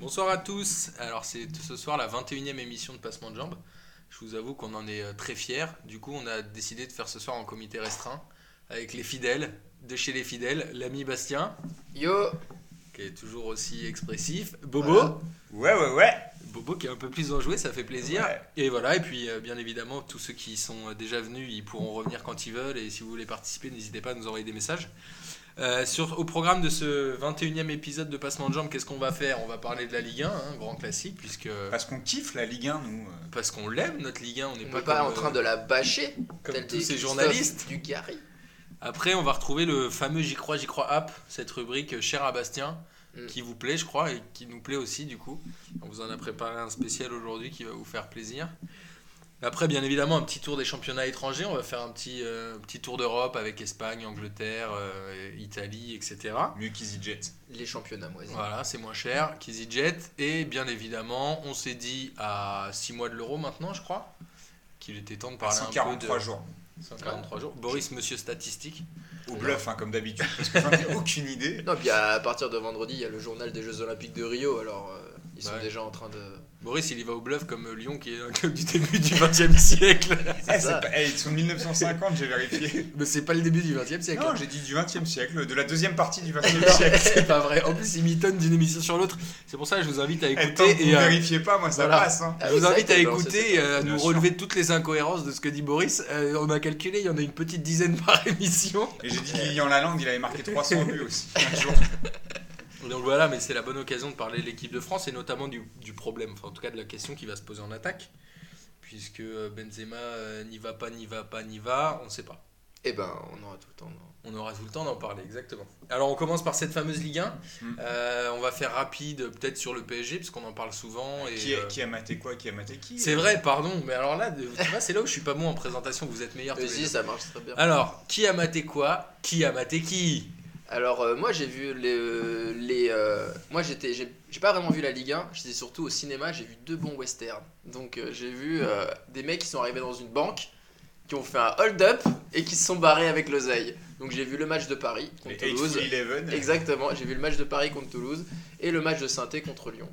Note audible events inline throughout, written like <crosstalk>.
Bonsoir à tous. Alors c'est ce soir la 21e émission de Passement de Jambes. Je vous avoue qu'on en est euh, très fiers. Du coup, on a décidé de faire ce soir en comité restreint avec les fidèles, de chez les fidèles, l'ami Bastien, Yo qui est toujours aussi expressif, Bobo, Ouais, ouais, ouais. Bobo qui est un peu plus enjoué, ça fait plaisir. Ouais. Et voilà, et puis euh, bien évidemment, tous ceux qui sont euh, déjà venus, ils pourront revenir quand ils veulent. Et si vous voulez participer, n'hésitez pas à nous envoyer des messages. Euh, sur, au programme de ce 21e épisode de Passement de Jambes, qu'est-ce qu'on va faire? On va parler de la Ligue 1, hein, grand classique, puisque Parce qu'on kiffe la Ligue 1, nous. euh. parce qu'on l'aime notre Ligue 1, on n'est pas, n'est pas comme, en train euh, de la bâcher comme tel tous ces Christophe journalistes. du Gary. Après, on va retrouver le fameux J'y crois, J'y crois app, cette rubrique chère à Bastien, Mm. qui vous plaît, je crois, et qui nous plaît aussi, du coup. On vous en a préparé un spécial aujourd'hui qui va vous faire plaisir. Après, bien évidemment, un petit tour des championnats étrangers. On va faire un petit, euh, petit tour d'Europe avec Espagne, Angleterre, euh, Italie, etc. Mieux qu'EasyJet. Les championnats moisis. Voilà, c'est moins cher qu'EasyJet. Et bien évidemment, on s'est dit à 6 mois de l'euro maintenant, je crois, qu'il était temps de parler un peu 143 de... jours. 143 jours. Boris, monsieur statistique. Au bluff, hein, comme d'habitude, parce que j'en ai <laughs> aucune idée. Non, puis à partir de vendredi, il y a le journal des Jeux Olympiques de Rio, alors euh, ils sont Ouais. déjà en train de. Boris, il y va au bluff comme Lyon, qui est un club du début du XXe <laughs> siècle. Eh, c'est ça. pas- eh, ils sont de 1950, j'ai vérifié. <laughs> Mais c'est pas le début du XXe siècle. Non, j'ai dit du 20e siècle, de la deuxième partie du 20e <laughs> Non, siècle. c'est pas vrai. En plus, il mitonne d'une émission sur l'autre. C'est pour ça que je vous invite à Eh, tant écouter vous et à, vérifiez pas, moi ça Voilà. passe. hein. Ah je vous c'est invite à écouter, euh, à Bien nous sûr. relever toutes les incohérences de ce que dit Boris. Euh, on a calculé, il y en a une petite dizaine par émission. Et j'ai dit que Lilian Lalande, il avait marqué 300 buts aussi. Un jour. Donc voilà, mais c'est la bonne occasion de parler de l'équipe de France et notamment du, du problème, enfin en tout cas de la question qui va se poser en attaque. Puisque euh, Benzema euh, n'y va pas, n'y va pas, n'y va, on ne sait pas. Eh ben, on aura tout le temps. non. On aura tout le temps d'en parler, exactement. Alors on commence par cette fameuse Ligue 1. Mm. Euh, on va faire rapide peut-être sur le PSG, parce qu'on en parle souvent. Et, Qui, a, euh, qui a maté quoi Qui a maté qui C'est vrai, pardon, mais alors là, de- tu vois, c'est là où je suis pas bon en présentation, vous êtes les Vas-y, deux. ça marche très bien. Alors, qui a maté quoi Qui a maté qui? Alors, euh, moi j'ai vu les. les euh, moi j'étais. J'ai j'ai pas vraiment vu la Ligue 1, j'étais surtout au cinéma, j'ai vu deux bons westerns. Donc euh, j'ai vu euh, des mecs qui sont arrivés dans une banque, qui ont fait un hold-up et qui se sont barrés avec l'oseille. Donc j'ai vu le match de Paris Les contre Toulouse. Exactement, j'ai vu le match de Paris contre Toulouse et le match de saint contre Lyon.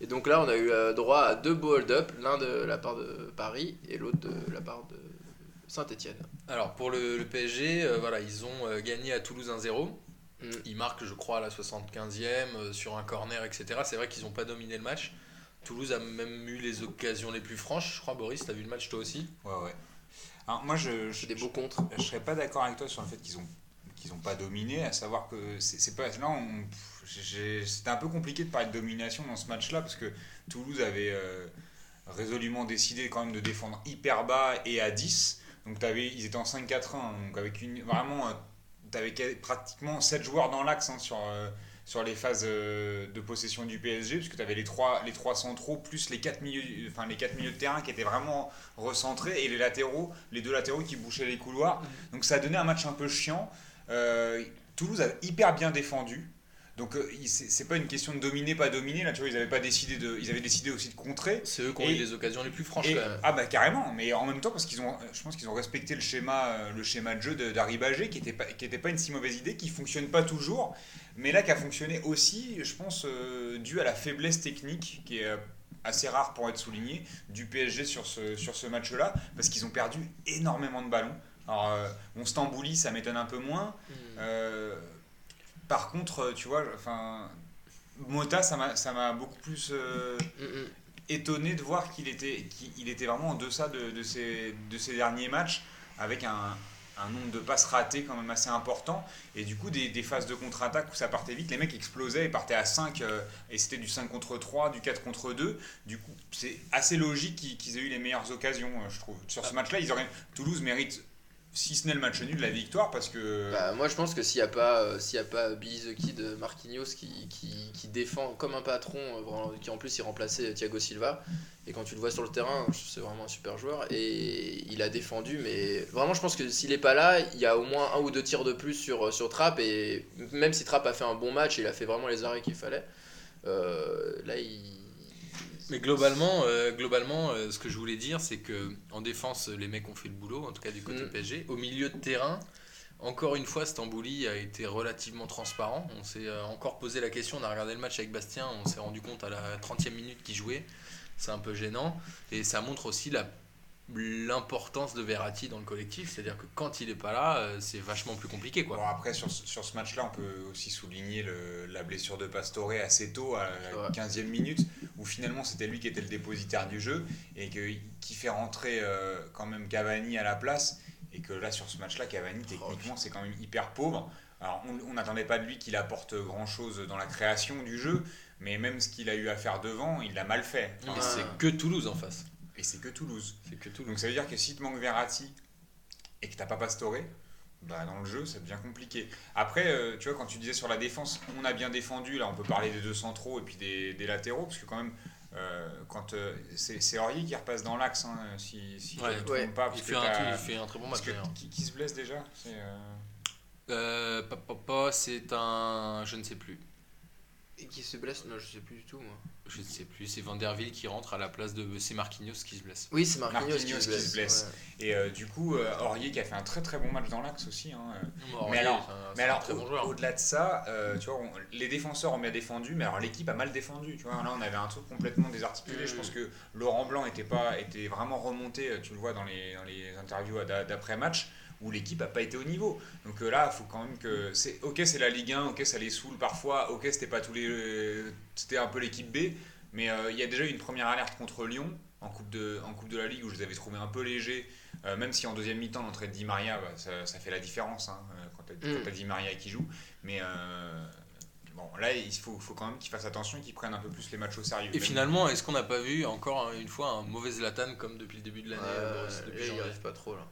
Et donc là, on a eu euh, droit à deux beaux hold-up, l'un de la part de Paris et l'autre de la part de Saint-Etienne. Alors, pour le, le PSG, euh, voilà, ils ont euh, gagné à Toulouse 1-0. Mm. Ils marquent, je crois, à la 75e euh, sur un corner, etc. C'est vrai qu'ils n'ont pas dominé le match. Toulouse a même eu les occasions les plus franches. Je crois, Boris, tu as vu le match toi aussi? Ouais, ouais. Alors, moi, je, je, des beaux contres. je serais pas d'accord avec toi sur le fait qu'ils ont qu'ils ont pas dominé, à savoir que c'est c'est pas là on- pff, j'ai- c'était un peu compliqué de parler de domination dans ce match-là parce que Toulouse avait euh, résolument décidé quand même de défendre hyper bas et à 10. Donc t'avais, ils étaient en 5-4-1, donc avec une vraiment tu avais pratiquement 7 joueurs dans l'axe hein, sur euh, sur les phases euh, de possession du PSG puisque tu avais les trois les trois centraux plus les quatre milieux enfin les quatre milieux de terrain qui étaient vraiment recentrés et les latéraux les deux latéraux qui bouchaient les couloirs. Donc ça a donné un match un peu chiant. Euh, Toulouse a hyper bien défendu donc euh, c'est pas une question de dominer pas dominer là tu vois ils avaient pas décidé de ils avaient décidé aussi de contrer C'est eux qui ont eu les occasions les plus franches, et- quand même. ah bah carrément, mais en même temps parce qu'ils ont, je pense qu'ils ont respecté le schéma, euh, le schéma de jeu de- d'Harry Bagé qui était pas, qui était pas une si mauvaise idée, qui fonctionne pas toujours, mais là qui a fonctionné aussi, je pense, euh, dû à la faiblesse technique qui est euh, assez rare pour être souligné du PSG sur ce, sur ce match-là, parce qu'ils ont perdu énormément de ballons. Alors euh, on Stambouli, ça m'étonne un peu moins. Euh, par contre, euh, tu vois, enfin. Mota, ça m'a beaucoup plus euh, étonné de voir qu'il était, qu'il était vraiment en deçà de, de, ses, de ses derniers matchs, avec un, un nombre de passes ratées quand même assez important, et du coup des, des phases de contre-attaque où ça partait vite, les mecs explosaient et partaient à 5, euh, et c'était du 5 contre 3, du 4 contre 2, du coup c'est assez logique qu'ils aient eu les meilleures occasions, euh, je trouve. Sur ce match-là, ils auraient, Toulouse mérite, si ce n'est le match nul, la victoire, parce que... Bah, moi je pense que s'il n'y a pas, euh, pas Billy the Kid euh, Marquinhos qui, qui, défend comme un patron, euh, qui en plus il remplaçait Thiago Silva, et quand tu le vois sur le terrain, c'est vraiment un super joueur, et il a défendu, mais vraiment je pense que s'il n'est pas là, il y a au moins un ou deux tirs de plus sur, sur Trapp, et même si Trapp a fait un bon match, il a fait vraiment les arrêts qu'il fallait, euh, là il... Mais globalement, euh, globalement euh, ce que je voulais dire, c'est que en défense, les mecs ont fait le boulot, en tout cas du côté Mm. PSG. Au milieu de terrain, encore une fois, Stambouli a été relativement transparent. On s'est euh, encore posé la question, on a regardé le match avec Bastien, on s'est rendu compte à la 30e minute qu'il jouait. C'est un peu gênant. Et ça montre aussi la l'importance de Verratti dans le collectif, c'est-à-dire que quand il n'est pas là, euh, c'est vachement plus compliqué. Quoi. Bon, après, sur, ce- sur ce match-là, on peut aussi souligner le- la blessure de Pastore assez tôt, à la Ouais. 15e minute, où finalement c'était lui qui était le dépositaire du jeu, et que, qui fait rentrer euh, quand même Cavani à la place, et que là, sur ce match-là, Cavani, techniquement, c'est quand même hyper pauvre. Alors, on n'attendait pas de lui qu'il apporte grand-chose dans la création du jeu, mais même ce qu'il a eu à faire devant, il l'a mal fait. Mais c'est que Toulouse en face. Et c'est que Toulouse. C'est que Toulouse. Donc ça veut dire que si te manque Verratti et que t'as pas Pastore, bah dans le jeu ça devient compliqué. Après, euh, tu vois, quand tu disais sur la défense, on a bien défendu, là on peut parler des deux centraux et puis des, des latéraux, parce que quand même, euh, quand euh, c'est Aurier qui repasse dans l'axe, hein, si, si Ouais, je me trompe ouais. pas. il, fait que un, t'as- truc- il fait un très bon match que qui, qui se blesse déjà C'est, euh, Euh, pa- pa- pa, c'est un. Je ne sais plus. Et qui se blesse Non, je sais plus du tout, moi. Je ne sais plus. C'est Vanderville qui rentre à la place de. C'est Marquinhos qui se blesse. Oui, c'est Marquinhos, Marquinhos qui se blesse. Et euh, du coup, euh, Aurier qui a fait un très très bon match dans l'axe aussi. hein, euh, Mais Aurier, alors- un- Mais alors, au- au-delà de ça, euh, tu vois, on- les défenseurs ont bien défendu, mais alors l'équipe a mal défendu. Tu vois, là, on avait un truc complètement désarticulé. Mm. Je pense que Laurent Blanc était pas, était vraiment remonté. Tu le vois dans les, dans les interviews d'a- d'après-match où l'équipe a pas été au niveau. Donc euh, là, il faut quand même que c'est ok, c'est la Ligue 1, ok, ça les saoule parfois, ok, c'était pas tous les, c'était un peu l'équipe B, mais euh, il y a déjà eu une première alerte contre Lyon en coupe de, en coupe de la Ligue où je les avais trouvés un peu légers. Euh, même si en deuxième mi-temps, l'entrée de Di Maria, bah, ça, ça fait la différence hein, quand t'as Mm. quand t'as Di Maria qui joue. Mais euh, bon, là, il faut, faut quand même qu'ils fassent attention, qu'ils prennent un peu plus les matchs au sérieux. Et Même- finalement, est-ce qu'on n'a pas vu encore une fois un mauvais Zlatan comme depuis le début de l'année Boris, depuis il janvier arrive pas trop, là.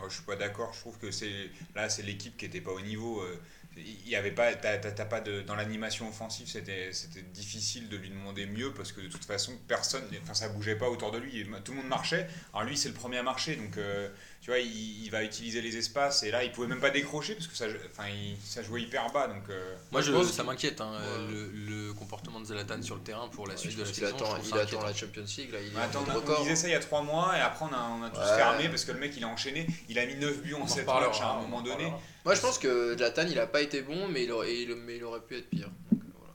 Ouais, je suis pas d'accord. Je trouve que c'est là, c'est l'équipe qui était pas au niveau. euh, Il y avait pas, t'as, t'as- t'as pas de dans l'animation offensive, c'était c'était difficile de lui demander mieux parce que de toute façon personne, enfin ça bougeait pas autour de lui. Tout le monde marchait. Alors lui c'est le premier à marcher, donc euh, tu vois il, il va utiliser les espaces et là il pouvait même pas décrocher parce que ça, enfin il- ça jouait hyper bas donc. euh, Moi, je ça m'inquiète, hein, Ouais. le, le comportement de Zlatan sur le terrain pour la Ouais, suite de la saison. attend, il attend inquiétant. la Champions League, là. Il Attends, en on, disait ça il y a trois mois et après on a, on a tous Ouais. fermé parce que le mec il a enchaîné. Il a mis 9 buts en On en 7 reparlera, matchs à un moment donné. Moi, je pense que Zlatan, il a pas été bon, mais il aurait, il- mais il aurait pu être pire. Donc, euh, voilà.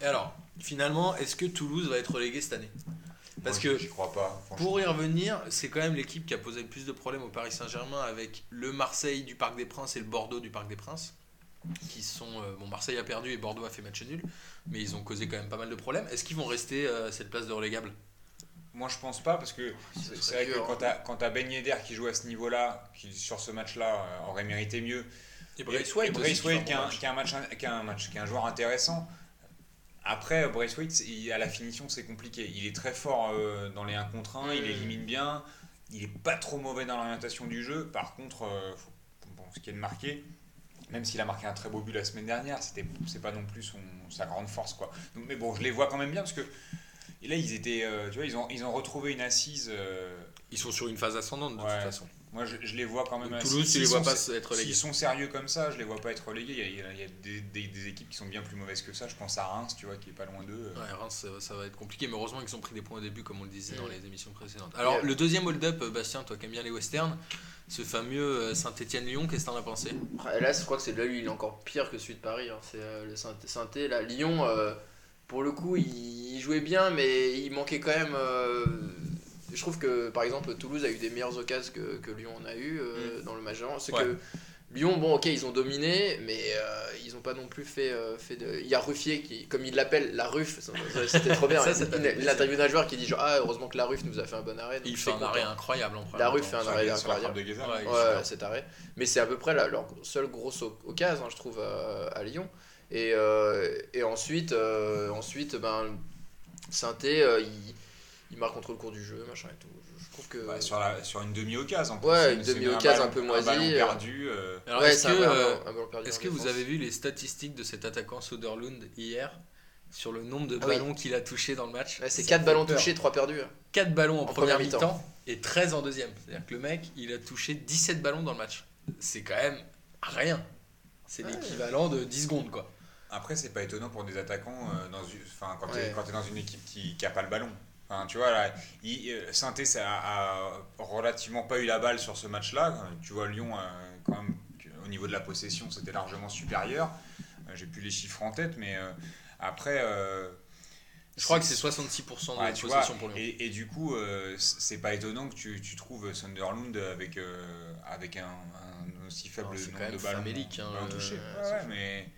Et alors, finalement, est-ce que Toulouse va être relégué cette année? Parce Moi, que j'y crois pas. franchement. Pour y revenir, c'est quand même l'équipe qui a posé le plus de problèmes au Paris Saint-Germain avec le Marseille du Parc des Princes et le Bordeaux du Parc des Princes. Qui sont. euh, bon, Marseille a perdu et Bordeaux a fait match nul, mais ils ont causé quand même pas mal de problèmes. Est-ce qu'ils vont rester euh, à cette place de relégable? Moi, je pense pas parce que Ce c'est vrai que dur, quand hein. quand t'as Ben Yedder qui joue à ce niveau-là, qui sur ce match-là euh, aurait mérité mieux, Et Braithwaite qui, qui a un match, qui est un joueur intéressant. Après, Braithwaite, à la finition, c'est compliqué. Il est très fort euh, dans les 1 contre 1, il élimine bien, il est pas trop mauvais dans l'orientation du jeu. Par contre, euh, ce qui est de marquer, même s'il a marqué un très beau but la semaine dernière, c'était c'est pas non plus sa grande force quoi. Mais bon, je les vois quand même bien parce que et là ils étaient, euh, tu vois, ils ont ils ont retrouvé une assise. euh, Ils sont sur une phase ascendante de Ouais. toute façon. moi, je, je les vois quand même. Donc, Toulouse, tu les vois sont- pas être relégués. S'ils sont sérieux comme ça, je les vois pas être relégués. Il y a, il y a- il y a des, des- des équipes qui sont bien plus mauvaises que ça. Je pense à Reims, tu vois, qui est pas loin d'eux. Ouais, Reims, ça, ça va être compliqué, mais heureusement qu'ils ont pris des points au début, comme on le disait dans les émissions précédentes. Alors, Yeah. le deuxième hold-up, Bastien, toi qui aimes bien les westerns, ce fameux Saint-Etienne-Lyon, qu'est-ce que t'en as pensé? Après, Là, je crois que c'est là, lui, il est encore pire que celui de Paris. hein. C'est euh, le Saint- Saint-Étienne. Là, Lyon, euh, pour le coup, il, il jouait bien, mais il manquait quand même. euh, je trouve que, par exemple, Toulouse a eu des meilleures occasions que, que Lyon en a eu euh, dans le. C'est Ouais. que Lyon, bon, ok, ils ont dominé, mais euh, ils n'ont pas non plus fait, euh, fait de. Il y a Ruffier qui, comme il l'appelle, la ça- C'était trop <laughs> bien. Il, interviewe d'un joueur qui dit genre, ah, heureusement que la Ruffe nous a fait un bon arrêt. donc Il fait un arrêt incroyable en La mi-temps. fait un arrêt incroyable. de. Ouais, Ouais, cet arrêt. Mais c'est à peu près la- leur seule grosse occasion, hein, je trouve, à, à Lyon. Et, euh, et ensuite, euh, ensuite ben, Sainté, euh, il, il marque contre le cours du jeu, machin et tout. Je, je trouve que. Bah, sur, la, sur une demi-occasion. en plus. Ouais, une demi-occasion ballon- un peu moisie, perdu. Alors, ouais, est-ce c'est que, un ballon- euh, un perdu est-ce en que vous avez vu les statistiques de cet attaquant Soderlund hier sur le nombre de Ah oui. ballons qu'il a touchés dans le match? Ouais, c'est Ça 4 fait ballons peur. touchés, 3 perdus. 4 ballons en, En première première mi-temps et 13 en deuxième. C'est-à-dire que le mec, il a touché 17 ballons dans le match. C'est quand même rien. C'est Ouais. l'équivalent de 10 secondes, quoi. Après, c'est pas étonnant pour des attaquants euh, dans une, enfin, quand Ouais. tu es, dans une équipe qui n'a pas le ballon. Enfin, tu vois, là, il, euh, Sainté ça a, a relativement pas eu la balle sur ce match-là. Tu vois, Lyon, euh, quand même, au niveau de la possession, c'était largement supérieur. Euh, J'ai plus les chiffres en tête, mais euh, après. euh, Je crois que c'est 66% de Ouais, tu possession vois, pour Lyon. Et, et du coup, euh, c'est pas étonnant que tu, tu trouves Sunderland avec, euh, avec un, un aussi faible Alors, c'est quand nombre même de ballons, hein, ballons touchés. Ouais, ouais, mais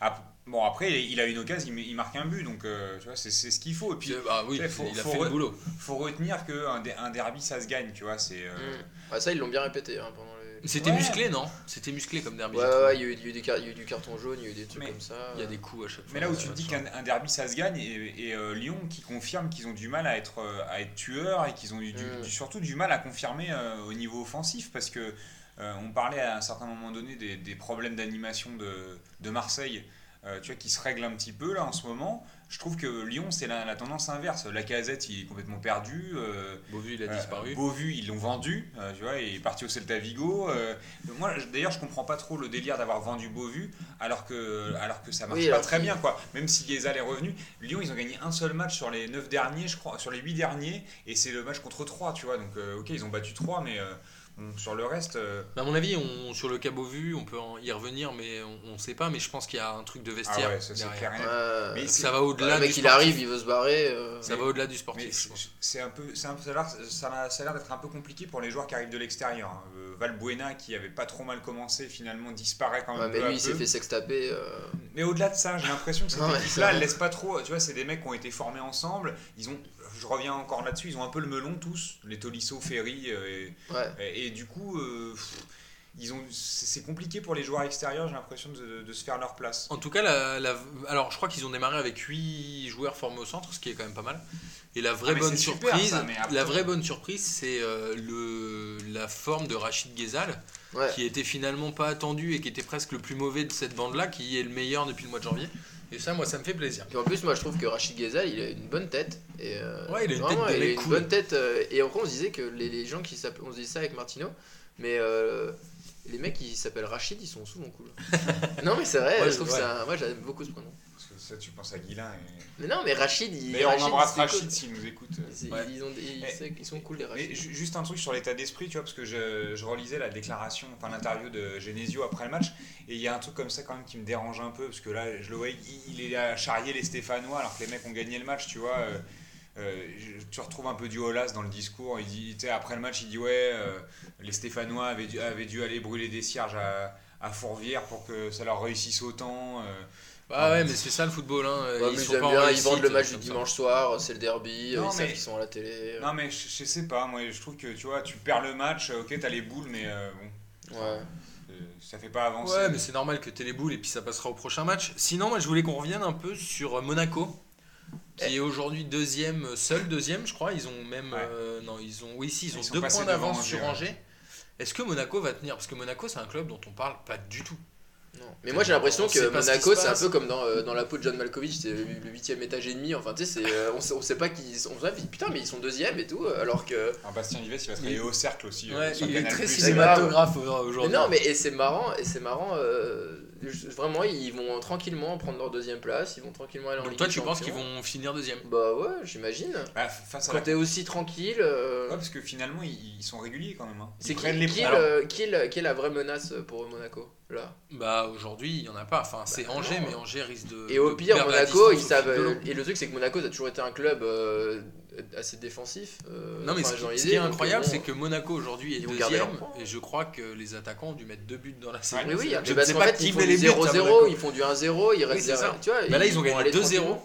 ap- bon après, il a une occasion, il, marque un but, donc euh, tu vois, c'est c'est ce qu'il faut. Et puis, bah oui, tu sais, faut- il a faut fait re- le boulot. faut retenir qu'un un derby, ça se gagne, tu vois. C'est euh, Mm. Ouais, ça, ils l'ont bien répété hein, pendant les. C'était Ouais. musclé, non? C'était musclé comme derby. Ouais, ouais, il y, a eu, il y a eu des car- il y a eu du carton jaune, il y a eu des trucs Mais comme ça. Il y a des coups à chaque fois. Mais là où tu te dis qu'un un derby ça se gagne et, et, euh, Lyon qui confirme qu'ils ont du mal à être, à être tueurs et qu'ils ont eu du- Mm. du- surtout du mal à confirmer euh, au niveau offensif parce que euh, on parlait à un certain moment donné des, des problèmes d'animation de, de Marseille euh, tu vois, qui se règlent un petit peu là en ce moment. Je trouve que Lyon c'est la, la tendance inverse. La casette il est complètement perdu. euh, Beauvu, il a euh, disparu. Beauvu, ils l'ont vendu, euh, tu vois, il est parti au Celta Vigo. euh, moi, je- d'ailleurs, je comprends pas trop le délire d'avoir vendu Beauvu, alors que, alors que ça marche Oui, pas très bien, quoi. Même si Guézal est revenu, Lyon, ils ont gagné un seul match sur les 9 derniers, je crois, sur les 8 derniers, et c'est le match contre 3, tu vois. Donc, euh, ok, ils ont battu 3, mais sur le reste, euh, À mon avis, on, sur le cas Beauvu, on peut en y revenir, mais on, on sait pas. Mais je pense qu'il y a un truc de ah vestiaire. ouais, ça clair. Mais Ça va Ouais, au-delà le mec, du il sportif. arrive, il veut se barrer. euh, Ça va au-delà du sportif. C'est un peu, un peu, ça a l'air- ça a, ça a l'air d'être un peu compliqué pour les joueurs qui arrivent de l'extérieur. hein. Euh, Valbuena, qui avait pas trop mal commencé, finalement disparaît quand même. Ouais, mais lui, il s'est fait sextaper. euh, Mais au-delà de ça, j'ai l'impression que cette <laughs> équipe-là, elle laisse pas trop. Tu vois, c'est des mecs qui ont été formés ensemble. Ils ont, je reviens encore là-dessus, ils ont un peu le melon tous, les Tolisso, Ferry. euh, Ouais. et, et du coup, euh, pff, ils ont, c'est c'est compliqué pour les joueurs extérieurs, j'ai l'impression de, de se faire leur place. En tout cas, la, la- alors je crois qu'ils ont démarré avec 8 joueurs formés au centre, ce qui est quand même pas mal. Et la vraie Ah, bonne super, surprise, ça, mais après- la vraie bonne surprise, c'est euh, le la forme de Rachid Ghezal, Ouais. qui était finalement pas attendu et qui était presque le plus mauvais de cette bande-là, qui est le meilleur depuis le mois de janvier. Et ça, moi, ça me fait plaisir. Puis en plus, moi je trouve que Rachid Ghezal il a une bonne tête. Et, euh, Ouais, il a une vraiment, tête de il a mec une cool. bonne tête. euh, et après, on se disait que les, les gens qui s'appellent. On se disait ça avec Martino, mais euh, les mecs qui s'appellent Rachid, ils sont souvent cool. <laughs> non, mais c'est vrai, Ouais, je trouve ouais. que c'est un. Moi j'aime beaucoup ce prénom. Ça, tu penses à Guilin. Et... Mais non, mais Rachid, il. D'ailleurs, on embrasse Rachid s'il nous écoute. Ouais. Ils, ont des- ils, Mais- sont cool les Mais Rachid. ju- juste un truc sur l'état d'esprit, tu vois, parce que je, je relisais la déclaration, enfin l'interview de Genesio après le match, et il y a un truc comme ça quand même qui me dérange un peu, parce que là, je le vois, il, il est à charrier les Stéphanois alors que les mecs ont gagné le match, tu vois. euh, euh, tu retrouves un peu du Holas dans le discours. Il dit, après le match, il dit ouais, euh, les Stéphanois avaient dû, avaient dû aller brûler des cierges à, à Fourvière pour que ça leur réussisse autant. Euh. Bah ouais, mais c'est ça le football. Hein. Ouais, ils sont pas bien, ils vendent le match du ça. dimanche soir, c'est le derby, Non, ils savent qu'ils sont à la télé. Non mais je, je sais pas, moi je trouve que tu vois, tu perds le match, ok, t'as les boules, mais euh, bon, Ouais. euh, ça fait pas avancer. Ouais, mais c'est normal que t'aies les boules et puis ça passera au prochain match. Sinon, moi je voulais qu'on revienne un peu sur Monaco, Eh. qui est aujourd'hui deuxième, seul deuxième, je crois. Ils ont même. Ouais. euh, non, ils ont. Oui, si, ils ont Ils sont deux points d'avance sur. Angers. Est-ce que Monaco va tenir? Parce que Monaco, c'est un club dont on parle pas du tout. Non. Mais moi j'ai l'impression que Monaco se c'est un peu comme dans, euh, dans la peau de John Malkovich, c'est le huitième étage et demi, enfin tu sais, c'est, euh, on, sait, on sait pas qu'ils sont. On se dit, putain, mais ils sont deuxième et tout, euh, alors que. Alors, Bastien Vives, il va travailler Il- au cercle aussi. Ouais, il est très cinématographe aujourd'hui. non, mais et c'est marrant, et c'est marrant, euh, vraiment ils vont tranquillement prendre leur deuxième place, ils vont tranquillement aller en Donc Ligue toi, tu penses qu'ils vont finir deuxième? Bah ouais, j'imagine. Bah, f- face à Quand la... t'es aussi tranquille. euh, Ouais, parce que finalement, ils, ils sont réguliers quand même. hein. Ils c'est qui, prennent les qui, qui est la vraie menace pour Monaco? Là Bah aujourd'hui, il y en a pas. Enfin, c'est Bah, Angers, non. mais Angers risque de. Et au de pire, Monaco, ils savent. Et le truc, c'est que Monaco, ça a toujours été un club euh, assez défensif. euh, Non mais ce qui, ce est incroyable, bon. c'est que Monaco aujourd'hui est deuxième et je crois que les attaquants ont dû mettre deux buts dans la série. Oui, oui, je mais ne sais qu'en pas qui met les buts. à 0-0, Monaco. ils font du 1-0, ils restent. Tu vois, Bah là, ils ont gagné aller 2-0.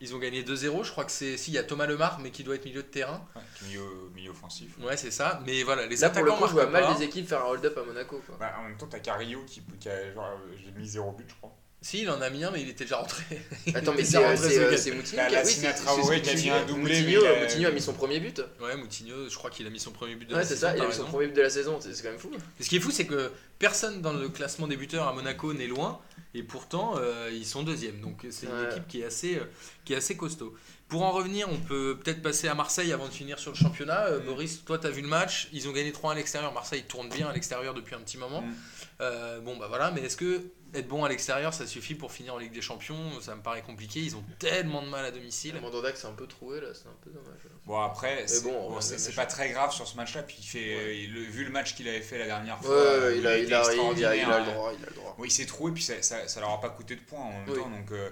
Ils ont gagné 2-0. Je crois que c'est si il y a Thomas Lemar, mais qui doit être milieu de terrain. Ouais, milieu, milieu offensif. Ouais, c'est ça. Mais voilà, les Là, pour le attaquants coup, je vois mal des équipes faire un hold-up à Monaco. Quoi. Bah, en même temps, t'as Carillo qui, qui a genre, euh, j'ai mis zéro but, je crois. Si, il en a mis un, mais il était déjà rentré. <laughs> Attends, mais c'est euh, rentré ce euh, Moutinho Bah, qui a la oui, Sina c'est- Traoré c'est ce que qui a je mis un doublé, Moutinho, mais il a- Moutinho a mis son premier but. Ouais, Moutinho, je crois qu'il a mis son premier but de Ouais, la c'est saison. ça, il a t'as mis son raison. premier but de la saison, c'est c'est quand même fou. Ce qui est fou, c'est que personne dans le classement des buteurs à Monaco n'est loin. et pourtant euh, ils sont deuxième. Donc c'est une Ouais. équipe qui est assez, euh, qui est assez costaud. Pour en revenir, on peut peut-être passer à Marseille avant de finir sur le championnat. Euh, Mm. Boris, toi tu as vu le match, ils ont gagné 3 à l'extérieur. Marseille tourne bien à l'extérieur depuis un petit moment. Mm. Euh, bon bah voilà, mais est-ce que être bon à l'extérieur ça suffit pour finir en Ligue des Champions? Ça me paraît compliqué. Ils ont tellement de mal à domicile. Le Mandandac c'est un peu troué là, c'est un peu dommage. Bon, après, c'est bon, bon, pas très grave sur ce match-là. Puis, il fait, Ouais. le, vu le match qu'il avait fait la dernière Ouais, fois, euh, il, a, il, a, il a le euh, droit, il a le droit. Bon, il s'est trouvé, puis ça, ça, ça leur a pas coûté de points en même Oui. temps. Donc, euh,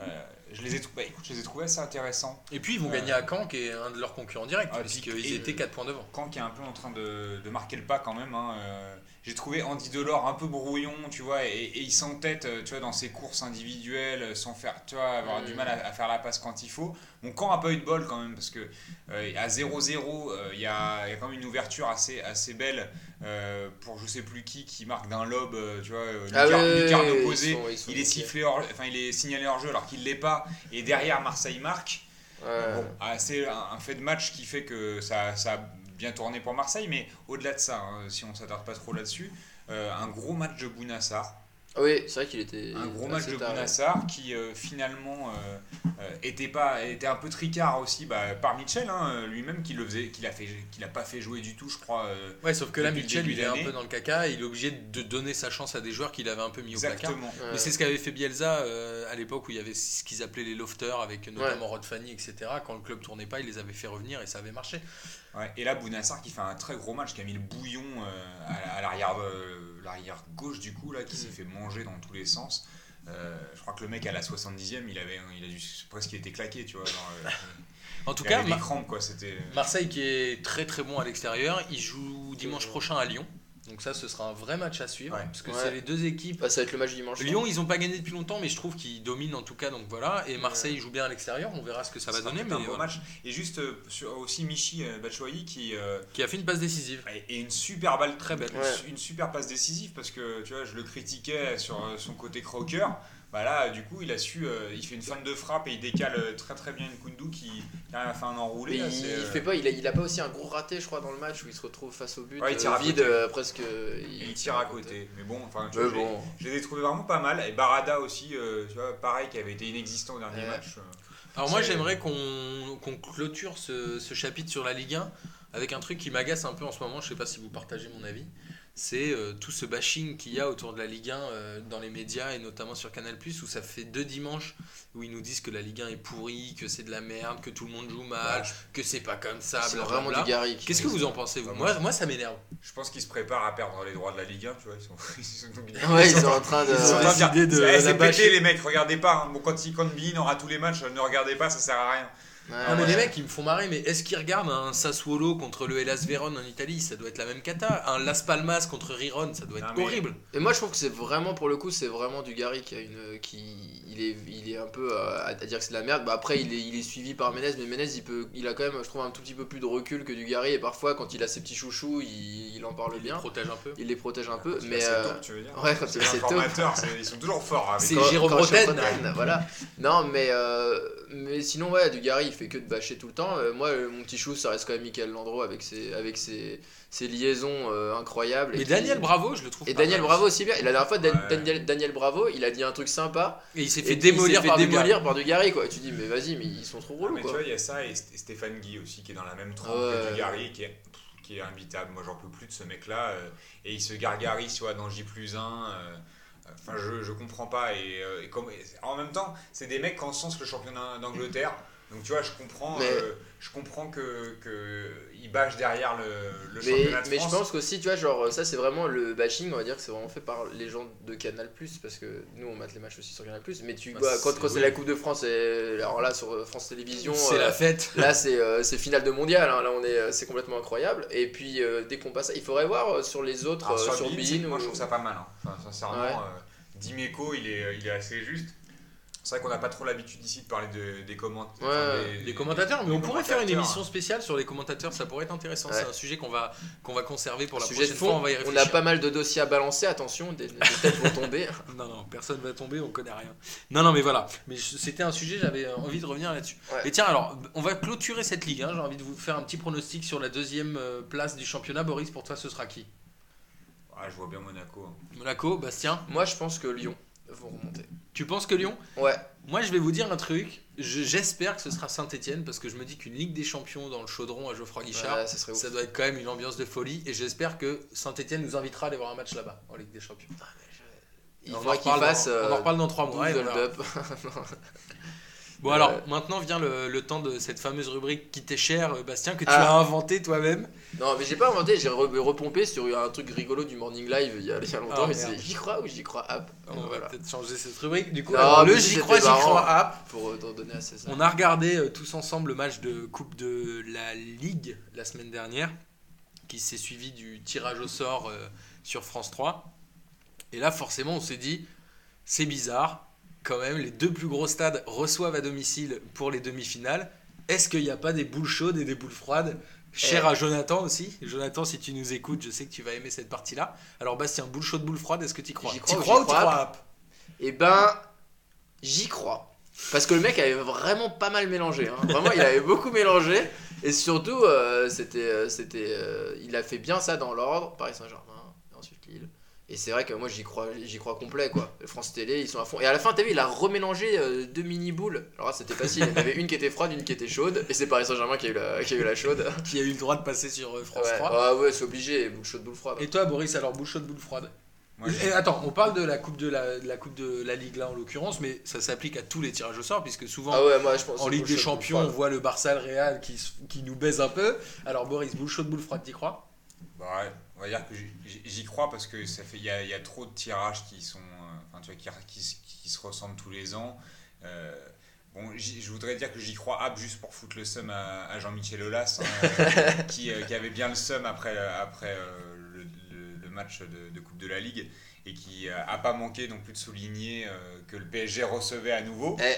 euh, je, les ai, trou- bah, écoute, je les ai trouvés assez intéressants. Et puis ils vont Euh, gagner à Caen, qui est un de leurs concurrents directs, Ah, puisqu'ils étaient 4 points devant. Caen qui est un peu en train de, de marquer le pas quand même. hein, euh, J'ai trouvé Andy Delors un peu brouillon, tu vois, et, et il s'entête, euh, tu vois, dans ses courses individuelles, euh, sans faire, tu vois, avoir du mal à, à faire la passe quand il faut. Mon camp a pas eu de bol quand même, parce que euh, à 0-0, euh, il y, a, il y a quand même une ouverture assez, assez belle euh, pour je sais plus qui qui marque d'un lob, euh, tu vois, Ah ils sont- ils sont Il est sifflé hors, enfin il est signalé hors jeu alors qu'il l'est pas, et derrière Marseille marque. Ouais. Bon, ah, c'est un, un fait de match qui fait que ça, ça a bien tourné pour Marseille, mais au-delà de ça, hein, si on s'attarde pas trop là-dessus, euh, un gros match de Bounassar, Ah Oui, c'est vrai qu'il était. un gros match de ouais. Bounassar qui euh, finalement euh, euh, était pas était un peu tricard aussi bah, par Mitchell hein, lui-même qui le faisait, qui l'a fait, qui l'a pas fait jouer du tout, je crois. euh, Ouais, sauf que là, Mitchell, il est un peu dans le caca, il est obligé de donner sa chance à des joueurs qu'il avait un peu mis au placard. exactement. Ouais. Mais c'est ce qu'avait fait Bielsa euh, à l'époque où il y avait ce qu'ils appelaient les lofters, avec notamment Rod Fanny, etc. Quand le club tournait pas, il les avait fait revenir et ça avait marché. Ouais, et là, Bounassar qui fait un très gros match, qui a mis le bouillon euh, à la- à l'arrière euh, l'arrière gauche du coup, là, qui Mm. s'est fait manger dans tous les sens. Euh, je crois que le mec à la 70e, il avait, il a dû presque été claqué, tu vois. genre, euh, <laughs> En tout cas, crampes, quoi. Marseille qui est très très bon à l'extérieur, il joue dimanche prochain à Lyon. Donc ça, ce sera un vrai match à suivre, Ouais. parce que Ouais. c'est les deux équipes. Bah, ça va être le match dimanche. Lyon, ils ont pas gagné depuis longtemps, mais je trouve qu'ils dominent en tout cas, donc voilà. Et Marseille joue bien à l'extérieur, on verra ce que ça va donner. Mais un beau voilà. match. Et juste euh, sur, aussi Michi euh, Batshuayi qui. euh, Qui a fait une passe décisive. et une super balle, Très belle. Une, Ouais. une super passe décisive parce que tu vois, je le critiquais sur euh, son côté croqueur. Bah là, du coup, il a su, euh, il fait une fin de frappe et il décale euh, très très bien une Kundu qui, qui a fait un enroulé. Là, il, il euh, fait pas, il a, il a pas aussi un gros raté, je crois, dans le match où il se retrouve face au but Ouais, il tire euh, à vide, côté. euh, presque. et il tire à côté. Mais bon, enfin, tu Mais vois, j'ai- bon. je les ai trouvés vraiment pas mal. Et Barada aussi, euh, tu vois, pareil, qui avait été inexistant au dernier Ouais. match. Alors moi j'aimerais qu'on qu'on clôture ce, ce chapitre sur la Ligue 1 avec un truc qui m'agace un peu en ce moment, je sais pas si vous partagez mon avis, c'est euh, tout ce bashing qu'il y a autour de la Ligue 1 euh, dans les médias et notamment sur Canal+, où ça fait deux dimanches où ils nous disent que la Ligue 1 est pourrie, que c'est de la merde, que tout le monde joue mal, Ouais, je- que c'est pas comme ça, C'est vraiment Qu'est-ce que vous en pensez vous Bah, moi, moi ça m'énerve. Je pense qu'ils se préparent à perdre les droits de la Ligue 1, tu vois. Ils sont, <laughs> ils sont- Ouais, ils sont en train de. Ils sont en train de de Eh, la c'est bâcher. pété les mecs, regardez pas. hein. Bon, quand, quand Bein aura tous les matchs, ne regardez pas, ça sert à rien. Ouais, Non mais ouais. les mecs ils me font marrer mais est-ce qu'ils regardent un Sassuolo contre le Hellas Vérone en Italie? Ça doit être la même cata un Las Palmas contre Riron ça doit être Non, mais- horrible Et moi je trouve que c'est vraiment pour le coup c'est vraiment du Gary qui a une qui il est il est un peu euh, à, à dire que c'est de la merde. Bah après il est, il est suivi par Menez mais Menez il peut il a quand même je trouve un tout petit peu plus de recul que du Gary et parfois quand il a ses petits chouchous il, il en parle il les bien. protège un peu Il les protège un peu mais euh, tu veux dire ouais, taupes. informateurs, c'est- ils sont toujours forts. avec- C'est quand- Jérôme quand je suis Roten. Roten, voilà. Non, mais, euh, mais sinon, ouais, du Gary, il fait que de bâcher tout le temps. Euh, moi, euh, mon petit chou, ça reste quand même Michael Landreau avec ses, avec ses, ses liaisons euh, incroyables. et Mais qui- Daniel Bravo, je le trouve. Et pas Daniel mal Bravo aussi bien. Et la dernière fois, Dan- Ouais. Daniel, Daniel Bravo, il a dit un truc sympa. Et il s'est fait il démolir s'est fait par démolir par du Gary, quoi. Et tu dis, mais vas-y, mais ils sont trop Ah, relous, mais tu vois, il y a ça et St- Stéphane Guy aussi qui est dans la même trempe Ouais. que Dugarry qui est, qui est imbitable. Moi, j'en peux plus de ce mec-là. euh, et il se gargarise, tu vois, dans J plus 1. Enfin, je, je comprends pas. Et, euh, et comme, et en même temps, c'est des mecs qui encensent le championnat d'Angleterre. Donc, tu vois, je comprends, Mais- euh, je comprends que, que ils bâchent derrière le, le Mais, championnat de mais je pense qu'aussi, tu vois, genre, ça c'est vraiment le bashing, on va dire que c'est vraiment fait par les gens de Canal, parce que nous on mate les matchs aussi sur Canal. Mais tu Bah, vois, quand, c'est- oui. la Coupe de France, et, alors là sur France Télévisions, C'est euh, la fête. <laughs> Là, c'est euh, c'est finale de mondial. hein. Là, on est, euh, c'est complètement incroyable. Et puis, euh, dès qu'on passe, il faudrait voir euh, sur les autres, Alors, euh, sur sur c'est- moi ou- je trouve ça pas mal. hein. Enfin, sincèrement, Ouais. euh, Dimeco, il est, il est assez juste. C'est vrai qu'on n'a pas trop l'habitude ici de parler de- des, comment- Ouais, enfin, Des commentateurs, mais on pourrait faire une émission spéciale sur les commentateurs, ça pourrait être intéressant. Ouais. C'est un sujet qu'on va, qu'on va conserver pour la Sujet prochaine de fois, on va y On réfléchir. a pas mal de dossiers à balancer. Attention, des, des têtes vont tomber. <laughs> Non, non, personne va tomber, on connaît rien. Non, non, mais voilà. Mais c'était un sujet, j'avais euh, envie de revenir là-dessus. Ouais. Et tiens, alors, on va clôturer cette ligue. hein. J'ai envie de vous faire un petit pronostic sur la deuxième euh, place du championnat. Boris, pour toi, ce sera qui? Ah, je vois bien Monaco. hein. Monaco, Bastien? Moi, je pense que Lyon. vont remonter. Tu penses que Lyon Ouais. Moi, je vais vous dire un truc. Je- J'espère que ce sera Saint-Etienne parce que je me dis qu'une Ligue des Champions dans le chaudron à Geoffroy Guichard, Ouais, ça doit être quand même une ambiance de folie. Et j'espère que Saint-Etienne nous invitera à aller voir un match là-bas en Ligue des Champions. Il on, en reparle dans, on en reparle dans trois 12 mois. et. <laughs> Bon, alors maintenant vient le, le temps de cette fameuse rubrique qui t'est chère, euh, Bastien, que tu Ah. as inventé toi-même. non, mais j'ai pas inventé, j'ai re- repompé sur un truc rigolo du Morning Live il y a, il y a longtemps, Ah, mais merde. c'est j'y crois ou j'y crois app. On va Voilà. peut-être changer cette rubrique. Du coup, Non, alors, mais le J'y crois, J'y crois app. Pour euh, t'en donner à César. On a regardé euh, tous ensemble le match de Coupe de la Ligue la semaine dernière, qui s'est suivi du tirage au sort euh, sur France 3. Et là, forcément, on s'est dit, c'est bizarre, quand même, les deux plus gros stades reçoivent à domicile pour les demi-finales. Est-ce qu'il n'y a pas des boules chaudes et des boules froides? Cher Eh. à Jonathan aussi. Jonathan, si tu nous écoutes, je sais que tu vas aimer cette partie-là. Alors, Bastien, boule chaude, boule froide, est-ce que tu crois? J'y crois ou crois j'y ou tu crois crois? App Et ben, j'y crois. Parce que le mec avait vraiment pas mal mélangé. hein. <laughs> Vraiment, il avait beaucoup mélangé. Et surtout, euh, c'était, euh, c'était, euh, il a fait bien ça dans l'ordre. Paris Saint-Germain. Et c'est vrai que moi, j'y crois, j'y crois complet. quoi. France Télé, ils sont à fond. Et à la fin, t'as vu, il a remélangé euh, deux mini-boules. Alors là, c'était facile. Il y en avait une qui était froide, une qui était chaude. Et c'est Paris Saint-Germain qui, a eu la- qui a eu la chaude. Qui a eu le droit de passer sur euh, France Ouais, 3 Ah ouais, c'est obligé. Boule chaude, boule froide. Et toi, Boris, alors boule chaude, boule froide? Moi, Et attends, on parle de la coupe de la, de la coupe de la Ligue là en l'occurrence, mais ça s'applique à tous les tirages au sort puisque souvent Ah ouais, moi, je pense. en Ligue des Champions on voit le Barça, le Real qui, qui nous baise un peu. Alors Boris, boule chaude, boule froide, t'y crois? Bah ouais, on va dire que j'y- crois parce que ça fait il y a, il y a trop de tirages qui sont euh, enfin tu vois qui, qui, se- qui se ressemblent tous les ans. Euh, bon, je voudrais dire que j'y crois juste pour foutre le seum à, à Jean-Michel Aulas hein, <laughs> qui, euh, qui avait bien le seum après après euh, le, le- le match de, de Coupe de la Ligue et qui a pas manqué non plus de souligner que le PSG recevait à nouveau. Eh.